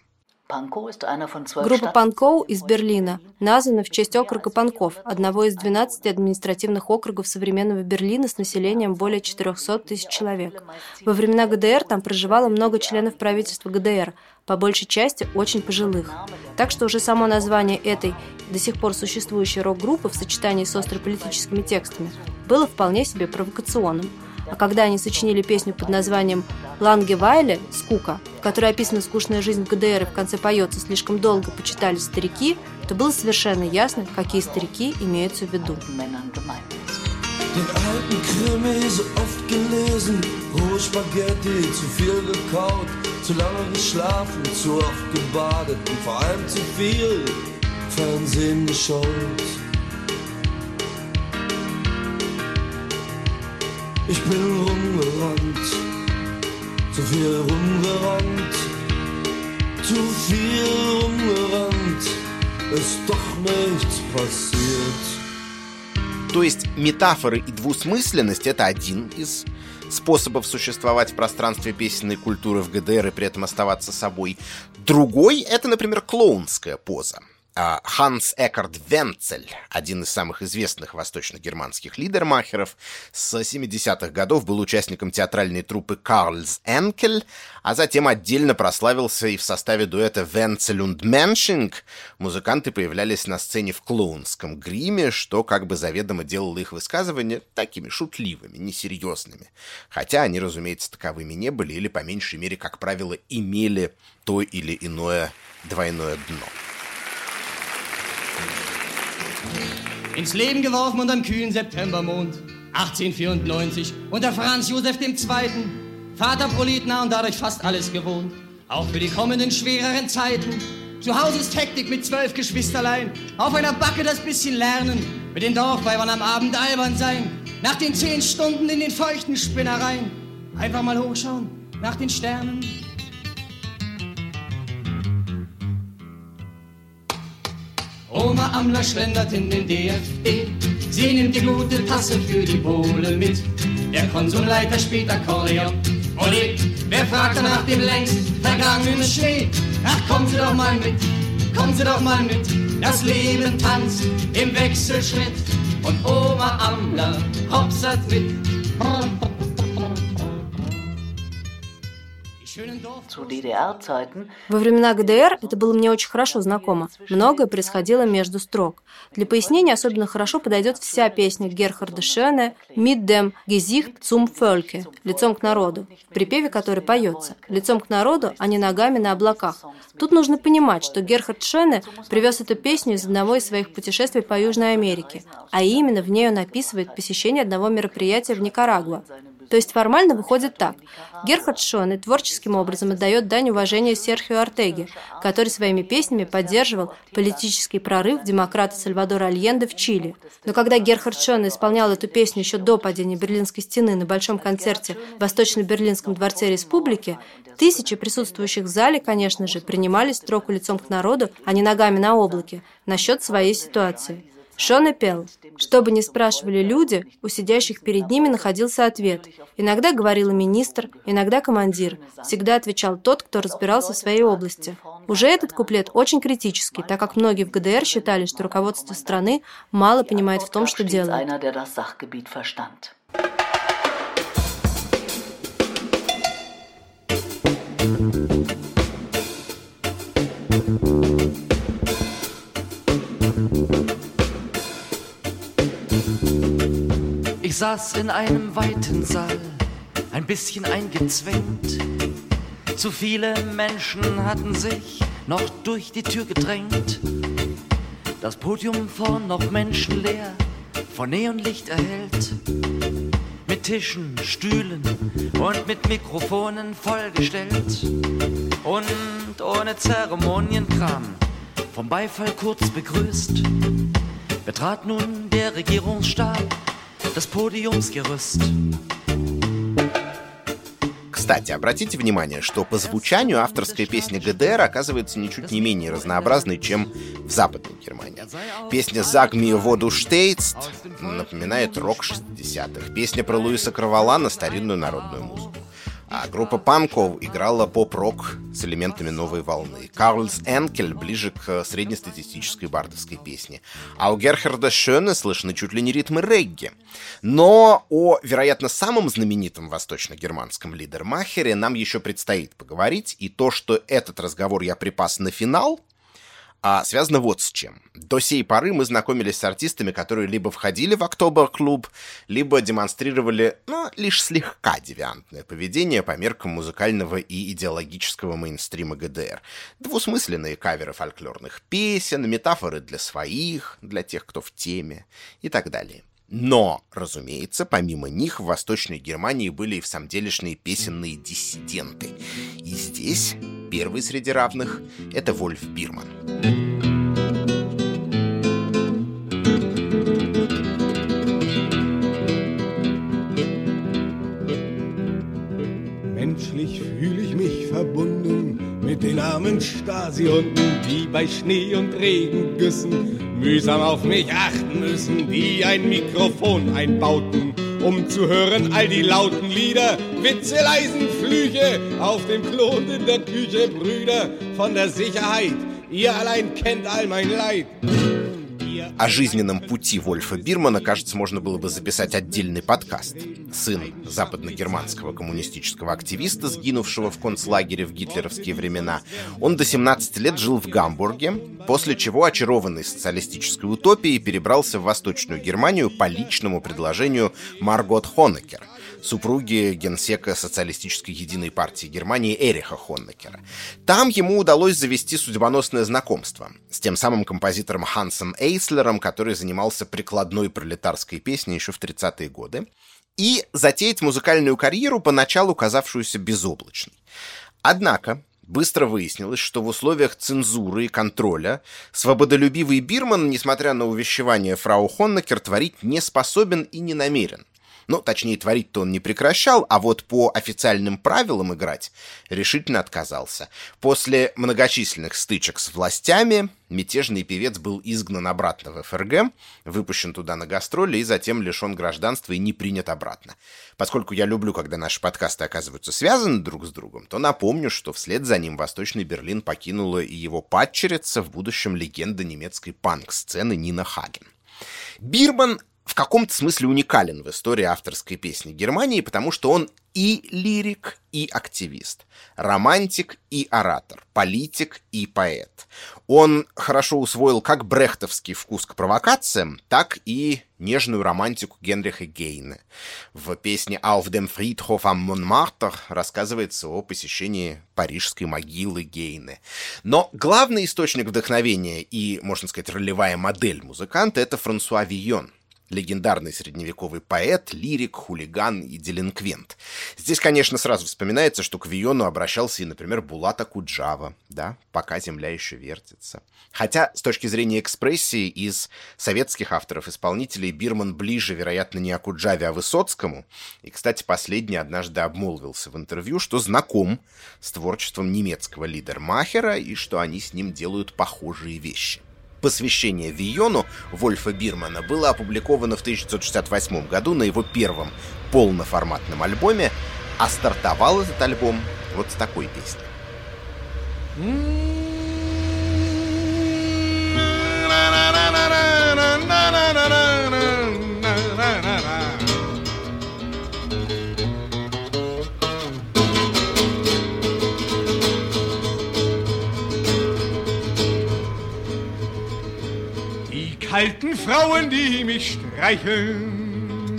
Группа Панкоу из Берлина названа в честь округа Панков, одного из 12 административных округов современного Берлина с населением более 400 тысяч человек. Во времена ГДР там проживало много членов правительства ГДР, по большей части очень пожилых. Так что уже само название этой до сих пор существующей рок-группы в сочетании с острополитическими текстами было вполне себе провокационным – а когда они сочинили песню под названием «Лангевайле» — «Скука», в которой описана скучная жизнь в ГДР и в конце поется «Слишком долго почитали старики», то было совершенно ясно, какие старики имеются в виду. Viel Fernsehen geschaut. Ich bin rumgerannt, zu viel rumgerannt, zu viel rumgerannt, ist doch nichts passiert. То есть метафоры и двусмысленность — это один из способов существовать в пространстве песенной культуры в ГДР и при этом оставаться собой. Другой — это, например, клоунская поза — Ханс Экард Венцель, один из самых известных восточно-германских лидермахеров, с 70-х годов был участником театральной труппы Карлс Энкель, а затем отдельно прославился и в составе дуэта Венцель und Меншинг. Музыканты появлялись на сцене в клоунском гриме, что как бы заведомо делало их высказывания такими шутливыми, несерьезными. Хотя они, разумеется, таковыми не были или, по меньшей мере, как правило, имели то или иное двойное дно. Ins Leben geworfen unterm kühlen Septembermond 1894 unter Franz Josef II. Vater Proletner und dadurch fast alles gewohnt. Auch für die kommenden schwereren Zeiten. Zu Hause ist Hektik mit zwölf Geschwisterlein. Auf einer Backe das bisschen lernen. Mit den Dorfweibern am Abend albern sein. Nach den zehn Stunden in den feuchten Spinnereien. Einfach mal hochschauen nach den Sternen Oma Amler schlendert in den DFB. Sie nimmt die gute Tasse für die Bohle mit. Der Konsumleiter spielt Akkordeon. Olé, wer fragt nach dem längst vergangenen Schnee? Ach, kommen Sie doch mal mit, kommen Sie doch mal mit. Das Leben tanzt im Wechselschritt und Oma Amler hopsert mit. Во времена ГДР это было мне очень хорошо знакомо. Многое происходило между строк. Для пояснения особенно хорошо подойдет вся песня Герхарда Шёне «Mit dem Gesicht zum Völke» – «Лицом к народу», в припеве которой поется «Лицом к народу, а не ногами на облаках». Тут нужно понимать, что Герхард Шёне привез эту песню из одного из своих путешествий по Южной Америке, а именно в ней он описывает посещение одного мероприятия в Никарагуа. То есть формально выходит так. Герхард Шоне творческим образом отдает дань уважения Серхио Артеге, который своими песнями поддерживал политический прорыв демократа Сальвадора Альенде в Чили. Но когда Герхард Шоне исполнял эту песню еще до падения Берлинской стены на большом концерте в Восточно-Берлинском дворце республики, тысячи присутствующих в зале, конечно же, принимали строку лицом к народу, а не ногами на облаке, насчет своей ситуации. Шон пел. Что бы ни спрашивали люди, у сидящих перед ними находился ответ. Иногда говорил министр, иногда командир. Всегда отвечал тот, кто разбирался в своей области. Уже этот куплет очень критический, так как многие в ГДР считали, что руководство страны мало понимает в том, что делает. Ich saß in einem weiten Saal, ein bisschen eingezwängt. Zu viele Menschen hatten sich noch durch die Tür gedrängt. Das Podium vorn noch menschenleer, von Neonlicht erhellt. Mit Tischen, Stühlen und mit Mikrofonen vollgestellt. Und ohne Zeremonienkram, vom Beifall kurz begrüßt, betrat nun der Regierungsstab das Podiumsgerüst. Кстати, обратите внимание, что по звучанию авторская песня ГДР оказывается ничуть не менее разнообразной, чем в Западной Германии. Песня «Заг mir штейц» напоминает рок 60-х. Песня про Луиса Кравалана — старинную народную музыку. А группа панков играла поп-рок с элементами новой волны. Карлс Энкель ближе к среднестатистической бардовской песне. А у Герхарда Шёне слышны чуть ли не ритмы регги. Но о, вероятно, самом знаменитом восточно-германском лидермахере нам еще предстоит поговорить. И то, что этот разговор я припас на финал, а связано вот с чем. До сей поры мы знакомились с артистами, которые либо входили в Октобер-клуб, либо демонстрировали, ну, лишь слегка девиантное поведение по меркам музыкального и идеологического мейнстрима ГДР. Двусмысленные каверы фольклорных песен, метафоры для своих, для тех, кто в теме и так далее. Но, разумеется, помимо них в Восточной Германии были и в самом делешные песенные диссиденты. И здесь первый среди равных — это Вольф Бирман. Menschlich fühle ich mich verbunden mit den armen Stasi-Hunden, die bei Schnee und Regengüssen mühsam auf mich achten müssen, die ein Mikrofon einbauten, um zu hören all die lauten Lieder, Witze, leisen Flüche auf dem Klo und in der Küche, Brüder von der Sicherheit. Ihr allein kennt all mein Leid. О жизненном пути Вольфа Бирмана, кажется, можно было бы записать отдельный подкаст. Сын западногерманского коммунистического активиста, сгинувшего в концлагере в гитлеровские времена, он до 17 лет жил в Гамбурге, после чего, очарованный социалистической утопией, перебрался в Восточную Германию по личному предложению Маргот Хонекер, супруги генсека социалистической единой партии Германии Эриха Хоннекера. Там ему удалось завести судьбоносное знакомство с тем самым композитором Хансом Эйслером, который занимался прикладной пролетарской песней еще в 30-е годы, и затеять музыкальную карьеру, поначалу казавшуюся безоблачной. Однако, Быстро выяснилось, что в условиях цензуры и контроля свободолюбивый Бирман, несмотря на увещевание фрау Хоннекер, творить не способен и не намерен. Ну, точнее, творить-то он не прекращал, а вот по официальным правилам играть решительно отказался. После многочисленных стычек с властями мятежный певец был изгнан обратно в ФРГ, выпущен туда на гастроли и затем лишен гражданства и не принят обратно. Поскольку я люблю, когда наши подкасты оказываются связаны друг с другом, то напомню, что вслед за ним Восточный Берлин покинула и его падчерица, в будущем легенда немецкой панк-сцены Нина Хаген. Бирман в каком-то смысле уникален в истории авторской песни Германии, потому что он и лирик, и активист, романтик и оратор, политик и поэт. Он хорошо усвоил как брехтовский вкус к провокациям, так и нежную романтику Генриха Гейне. В песне «Auf dem Friedhof am Montmartre» рассказывается о посещении парижской могилы Гейне. Но главный источник вдохновения и, можно сказать, ролевая модель музыканта — это Франсуа Вийон — легендарный средневековый поэт, лирик, хулиган и делинквент. Здесь, конечно, сразу вспоминается, что к Виону обращался и, например, Булата Куджава, да, пока земля еще вертится. Хотя, с точки зрения экспрессии, из советских авторов-исполнителей Бирман ближе, вероятно, не о Куджаве, а Высоцкому. И, кстати, последний однажды обмолвился в интервью, что знаком с творчеством немецкого лидера Махера и что они с ним делают похожие вещи. Посвящение Виону Вольфа Бирмана было опубликовано в 1968 году на его первом полноформатном альбоме, а стартовал этот альбом вот с такой песней. Alten Frauen, die mich streicheln.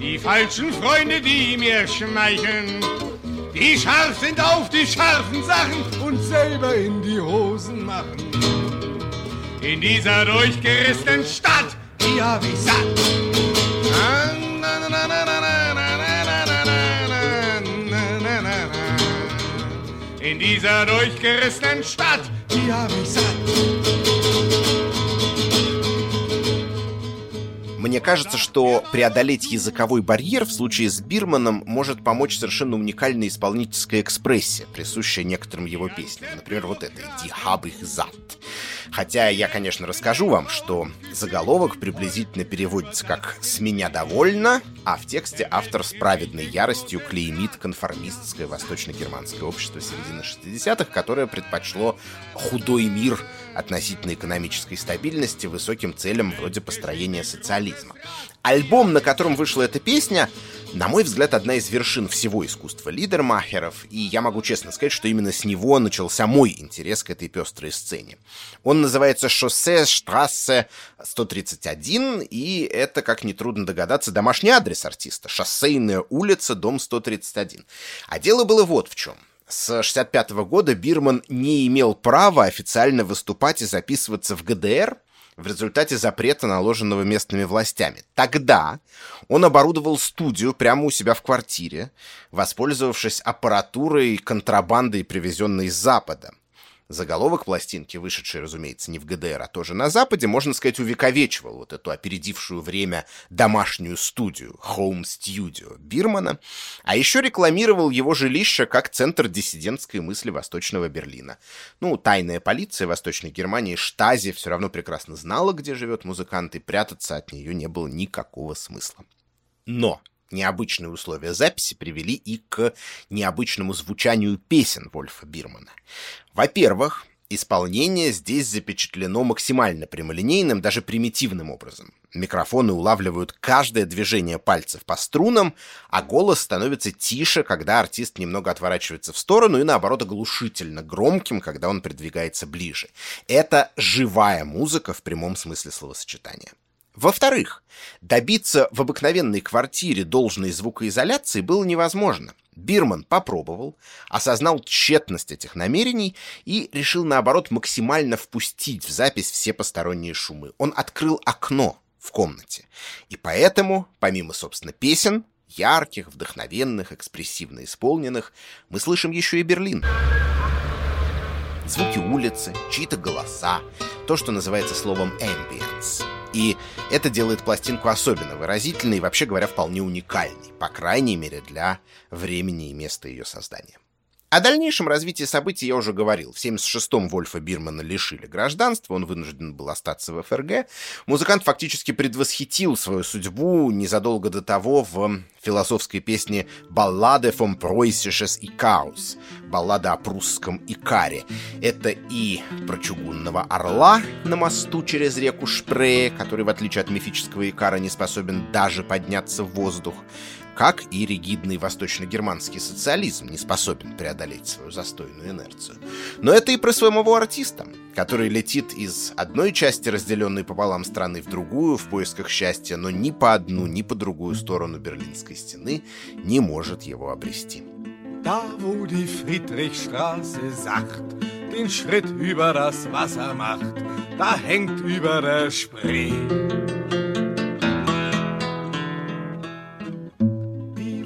Die falschen Freunde, die mir schmeicheln. Die scharf sind auf die scharfen Sachen und selber in die Hosen machen. In dieser durchgerissenen Stadt, die hab ich satt. In dieser durchgerissenen Stadt, die hab ich satt. Мне кажется, что преодолеть языковой барьер в случае с Бирманом может помочь совершенно уникальная исполнительская экспрессия, присущая некоторым его песням. Например, вот это «Die hab ich satt». Хотя я, конечно, расскажу вам, что заголовок приблизительно переводится как «С меня довольно», а в тексте автор с праведной яростью клеймит конформистское восточно-германское общество середины 60-х, которое предпочло худой мир относительно экономической стабильности высоким целям вроде построения социализма. Альбом, на котором вышла эта песня, на мой взгляд, одна из вершин всего искусства лидермахеров, и я могу честно сказать, что именно с него начался мой интерес к этой пестрой сцене. Он называется «Шоссе Штрассе 131», и это, как нетрудно догадаться, домашний адрес артиста — «Шоссейная улица, дом 131». А дело было вот в чем. С 65 года Бирман не имел права официально выступать и записываться в ГДР, в результате запрета, наложенного местными властями. Тогда он оборудовал студию прямо у себя в квартире, воспользовавшись аппаратурой контрабандой, привезенной из Запада. Заголовок пластинки, вышедшей, разумеется, не в ГДР, а тоже на Западе, можно сказать, увековечивал вот эту опередившую время домашнюю студию, Home Studio Бирмана, а еще рекламировал его жилище как центр диссидентской мысли Восточного Берлина. Ну, тайная полиция Восточной Германии, Штази, все равно прекрасно знала, где живет музыкант, и прятаться от нее не было никакого смысла. Но необычные условия записи привели и к необычному звучанию песен Вольфа Бирмана. Во-первых, исполнение здесь запечатлено максимально прямолинейным, даже примитивным образом. Микрофоны улавливают каждое движение пальцев по струнам, а голос становится тише, когда артист немного отворачивается в сторону, и наоборот оглушительно громким, когда он придвигается ближе. Это живая музыка в прямом смысле словосочетания. Во-вторых, добиться в обыкновенной квартире должной звукоизоляции было невозможно. Бирман попробовал, осознал тщетность этих намерений и решил, наоборот, максимально впустить в запись все посторонние шумы. Он открыл окно в комнате. И поэтому, помимо, собственно, песен, ярких, вдохновенных, экспрессивно исполненных, мы слышим еще и Берлин. Звуки улицы, чьи-то голоса, то, что называется словом ambience. И это делает пластинку особенно выразительной и, вообще говоря, вполне уникальной, по крайней мере, для времени и места ее создания. О дальнейшем развитии событий я уже говорил. В 76-м Вольфа Бирмана лишили гражданства, он вынужден был остаться в ФРГ. Музыкант фактически предвосхитил свою судьбу незадолго до того в философской песне «Балладе vom Preußisches Икаус» — баллада о прусском Икаре. Это и про чугунного орла на мосту через реку Шпрее, который, в отличие от мифического Икара, не способен даже подняться в воздух, как и ригидный восточно-германский социализм не способен преодолеть свою застойную инерцию. Но это и про своего артиста, который летит из одной части, разделенной пополам страны, в другую в поисках счастья, но ни по одну, ни по другую сторону Берлинской стены не может его обрести. Da, wo die Friedrichstraße sacht, den Schritt über das Wasser macht, da hängt über der Spree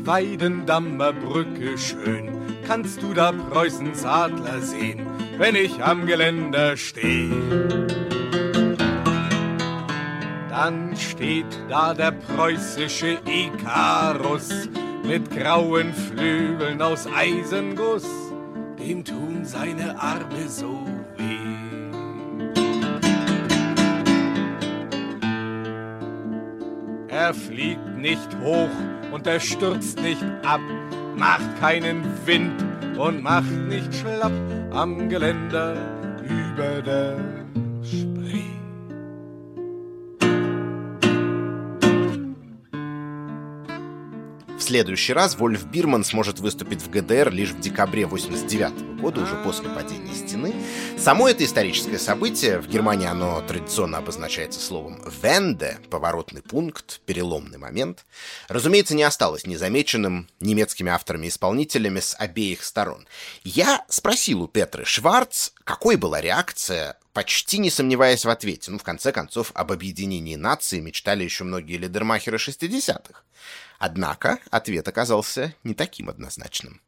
Weidendammer Brücke schön, kannst du da Preußens Adler sehen, wenn ich am Geländer steh. Dann steht da der preußische Ikarus mit grauen Flügeln aus Eisenguss, dem tun seine Arme so weh. Er fliegt nicht hoch und er stürzt nicht ab, macht keinen Wind und macht nicht schlapp am Geländer über der Spree. Следующий раз Вольф Бирман сможет выступить в ГДР лишь в декабре 89 года, уже после падения стены. Само это историческое событие, в Германии оно традиционно обозначается словом «венде», поворотный пункт, переломный момент, разумеется, не осталось незамеченным немецкими авторами-исполнителями с обеих сторон. Я спросил у Петры Шварц, какой была реакция почти не сомневаясь в ответе. Ну, в конце концов, об объединении нации мечтали еще многие лидермахеры 60-х. Однако ответ оказался не таким однозначным.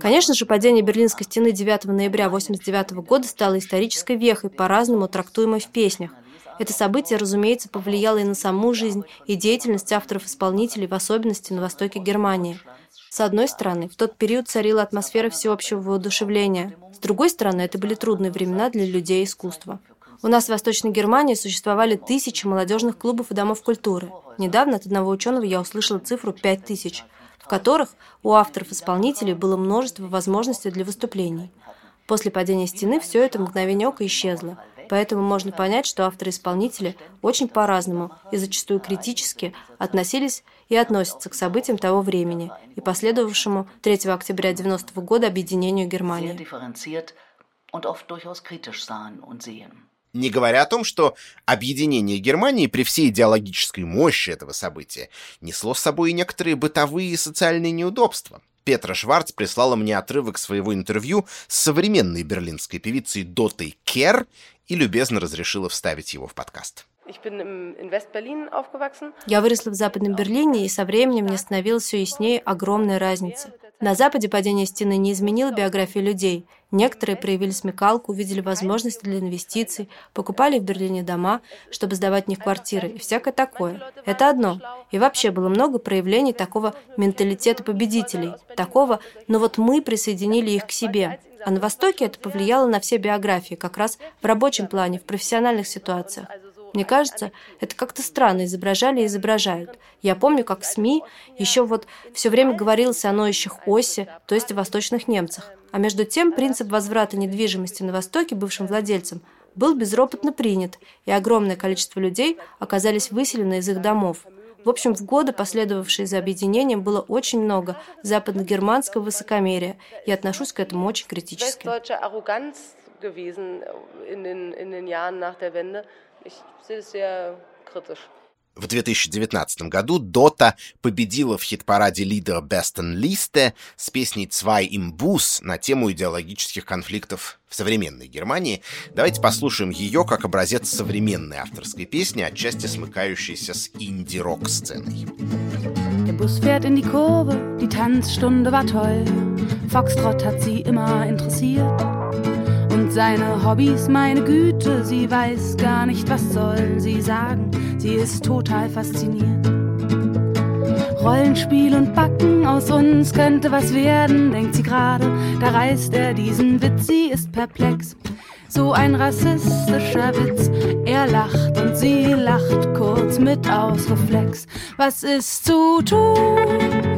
Конечно же, падение Берлинской стены 9 ноября 1989 года стало исторической вехой, по-разному трактуемой в песнях. Это событие, разумеется, повлияло и на саму жизнь и деятельность авторов-исполнителей, в особенности на востоке Германии. С одной стороны, в тот период царила атмосфера всеобщего воодушевления. С другой стороны, это были трудные времена для людей искусства. У нас в Восточной Германии существовали тысячи молодежных клубов и домов культуры. Недавно от одного ученого я услышала цифру 5000, в которых у авторов-исполнителей было множество возможностей для выступлений. После падения стены все это мгновение исчезло. Поэтому можно понять, что авторы-исполнители очень по-разному и зачастую критически относились и относятся к событиям того времени и последовавшему 3 октября 1990 года объединению Германии. Не говоря о том, что объединение Германии при всей идеологической мощи этого события несло с собой и некоторые бытовые и социальные неудобства. Петра Шварц прислала мне отрывок своего интервью с современной берлинской певицей Дотой Кер и любезно разрешила вставить его в подкаст. Я выросла в Западном Берлине, и со временем мне становилось все яснее огромная разница. На Западе падение стены не изменило биографию людей. Некоторые проявили смекалку, увидели возможности для инвестиций, покупали в Берлине дома, чтобы сдавать в них квартиры и всякое такое. Это одно. И вообще было много проявлений такого менталитета победителей, такого «но вот мы присоединили их к себе». А на Востоке это повлияло на все биографии, как раз в рабочем плане, в профессиональных ситуациях. Мне кажется, это как-то странно изображали и изображают. Я помню, как СМИ еще вот все время говорилось о ноющих оси, то есть о восточных немцах. А между тем принцип возврата недвижимости на Востоке бывшим владельцам был безропотно принят, и огромное количество людей оказались выселены из их домов. В общем, в годы, последовавшие за объединением, было очень много западногерманского высокомерия. Я отношусь к этому очень критически. В 2019 году Дота победила в хит-параде лидера Бестон Листе с песней «Zwei im Bus» на тему идеологических конфликтов в современной Германии. Давайте послушаем ее как образец современной авторской песни, отчасти смыкающейся с инди-рок-сценой. Bus fährt in die Kurve, die Tanzstunde war toll. Foxtrot hat sie immer interessiert. Und seine Hobbys, meine Güte, sie weiß gar nicht, was soll sie sagen. Sie ist total fasziniert. Rollenspiel und Backen, aus uns könnte was werden, denkt sie gerade. Da reißt er diesen Witz, sie ist perplex. So ein rassistischer Witz, er lacht und sie lacht kurz mit aus Reflex. Was ist zu tun?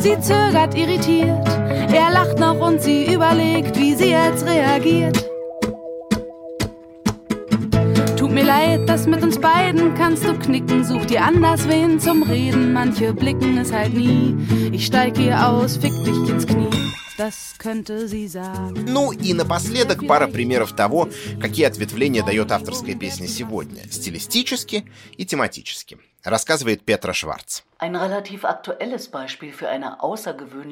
Sie zögert irritiert, er lacht noch und sie überlegt, wie sie jetzt reagiert. Tut mir leid, das mit uns beiden kannst du knicken. Such dir anders wen zum Reden. Manche blicken es halt nie. Ich steig hier aus, fick dich ins Knie. Das könnte sie sagen. Ну и напоследок пара примеров того, какие ответвления дает авторская песня сегодня, стилистически и тематически. Рассказывает Петра Шварц.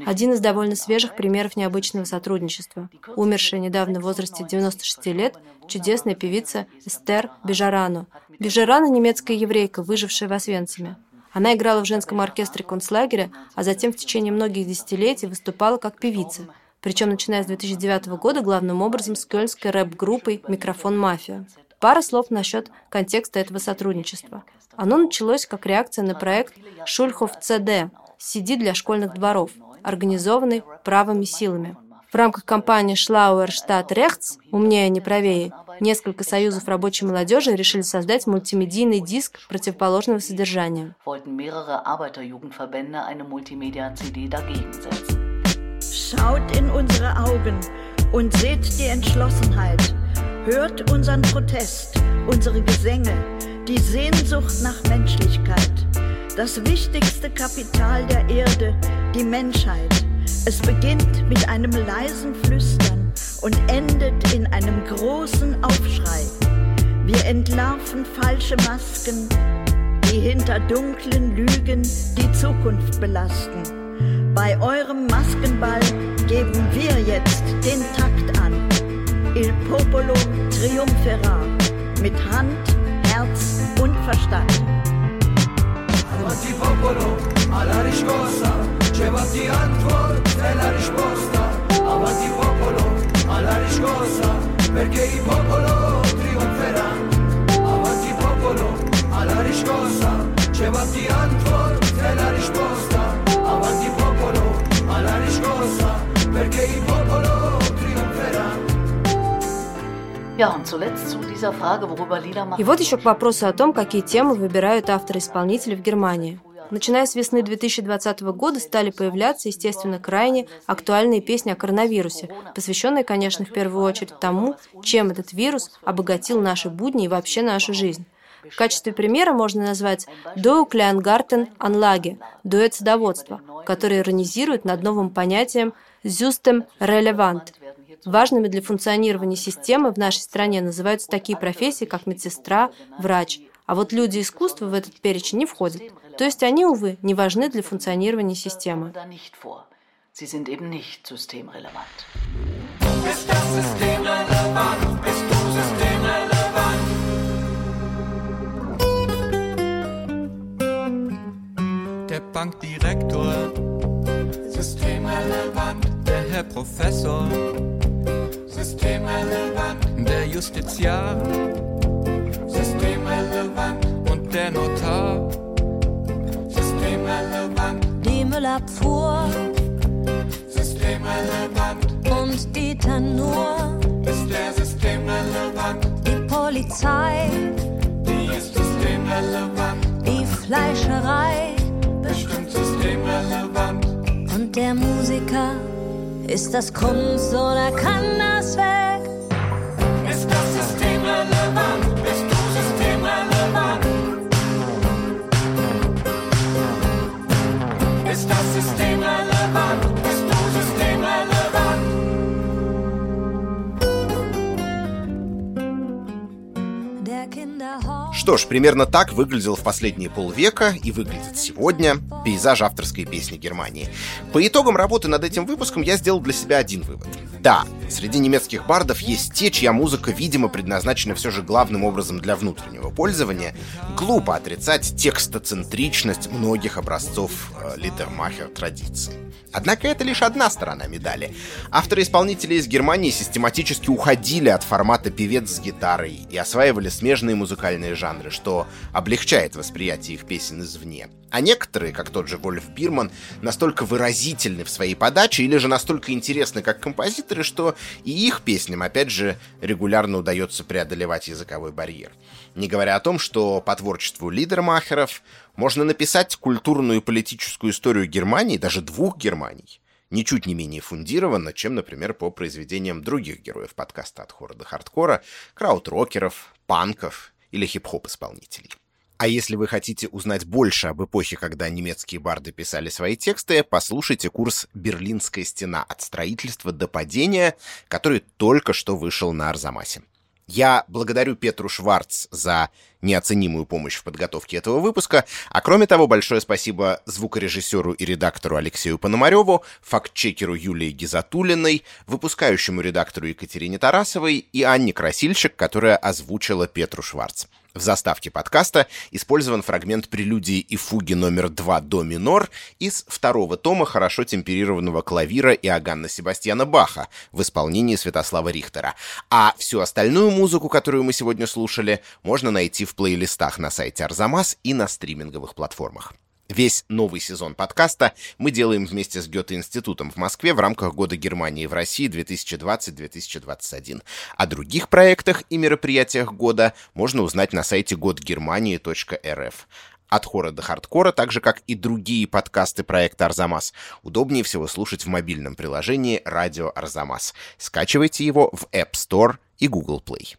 Один из довольно свежих примеров необычного сотрудничества. Умершая недавно в возрасте 96 лет чудесная певица Эстер Бежарану. Бежарана – немецкая еврейка, выжившая в Освенциме. Она играла в женском оркестре концлагеря, а затем в течение многих десятилетий выступала как певица. Причем, начиная с 2009 года, главным образом с кёльнской рэп-группой «Микрофон Мафия». Пара слов насчет контекста этого сотрудничества. Оно началось как реакция на проект «Шульхов ЦД» – CD для школьных дворов, организованный правыми силами. В рамках кампании Stadt Rechts «Умнее, не правее» несколько союзов рабочей молодежи решили создать мультимедийный диск противоположного содержания. Schaut in unsere Augen und seht die Entschlossenheit. Hört unseren Protest, unsere Gesänge, die Sehnsucht nach Menschlichkeit. Das wichtigste Kapital der Erde, die Menschheit. Es beginnt mit einem leisen Flüstern und endet in einem großen Aufschrei. Wir entlarven falsche Masken, die hinter dunklen Lügen die Zukunft belasten. Bei eurem Maskenball geben wir jetzt den Takt an. Il Popolo triumpherà mit Hand, Herz und Verstand. Avanti popolo, alla riscossa, c'è di Antwort è la risposta. И вот еще к вопросу о том, какие темы выбирают авторы-исполнители в Германии. Начиная с весны 2020 года стали появляться, естественно, крайне актуальные песни о коронавирусе, посвященные, конечно, в первую очередь тому, чем этот вирус обогатил наши будни и вообще нашу жизнь. В качестве примера можно назвать «До Клеангартен Анлаге» – дуэт садоводства, который иронизирует над новым понятием «System Relevant». Важными для функционирования системы в нашей стране называются такие профессии, как медсестра, врач. А вот люди искусства в этот перечень не входят. То есть они, увы, не важны для функционирования системы. da nicht vor. Sie sind eben nicht systemrelevant. Ist das System relevant? Bist du systemrelevant? Der Bankdirektor, Systemrelevant, der Herr Professor, systemrelevant, der Justiziar. Systemrelevant, und der Notar. systemrelevant, Die Müllabfuhr systemrelevant, und Dieter Nuhr, ist der systemrelevant, die Polizei, die ist systemrelevant, die Fleischerei. Bestimmt systemrelevant, und der Musiker. Ist das Kunst oder kann das weg? ist das System relevant, bist du systemrelevant? Ist das System Что ж, примерно так выглядел в последние полвека и выглядит сегодня пейзаж авторской песни Германии. По итогам работы над этим выпуском я сделал для себя один вывод. Да, среди немецких бардов есть те, чья музыка, видимо, предназначена все же главным образом для внутреннего пользования. Глупо отрицать текстоцентричность многих образцов э, литермахер традиции. Однако это лишь одна сторона медали. Авторы-исполнители из Германии систематически уходили от формата певец с гитарой и осваивали смежные музыкальные музыкальные жанры, что облегчает восприятие их песен извне. А некоторые, как тот же Вольф Бирман, настолько выразительны в своей подаче или же настолько интересны как композиторы, что и их песням, опять же, регулярно удается преодолевать языковой барьер. Не говоря о том, что по творчеству лидермахеров можно написать культурную и политическую историю Германии, даже двух Германий, ничуть не менее фундированно, чем, например, по произведениям других героев подкаста «От хора до хардкора», краудрокеров, панков или хип-хоп-исполнителей. А если вы хотите узнать больше об эпохе, когда немецкие барды писали свои тексты, послушайте курс «Берлинская стена. От строительства до падения», который только что вышел на Арзамасе. Я благодарю Петру Шварц за неоценимую помощь в подготовке этого выпуска, а кроме того, большое спасибо звукорежиссеру и редактору Алексею Пономареву, фактчекеру Юлии Гизатулиной, выпускающему редактору Екатерине Тарасовой и Анне Красильщик, которая озвучила Петру Шварц. В заставке подкаста использован фрагмент прелюдии и фуги номер 2 до минор из второго тома хорошо темперированного клавира Иоганна Себастьяна Баха в исполнении Святослава Рихтера. А всю остальную музыку, которую мы сегодня слушали, можно найти в плейлистах на сайте Арзамас и на стриминговых платформах. Весь новый сезон подкаста мы делаем вместе с Гёте-институтом в Москве в рамках Года Германии в России 2020-2021. О других проектах и мероприятиях года можно узнать на сайте годгермании.рф. От хора до хардкора, так же как и другие подкасты проекта Арзамас, удобнее всего слушать в мобильном приложении «Радио Арзамас». Скачивайте его в App Store и Google Play.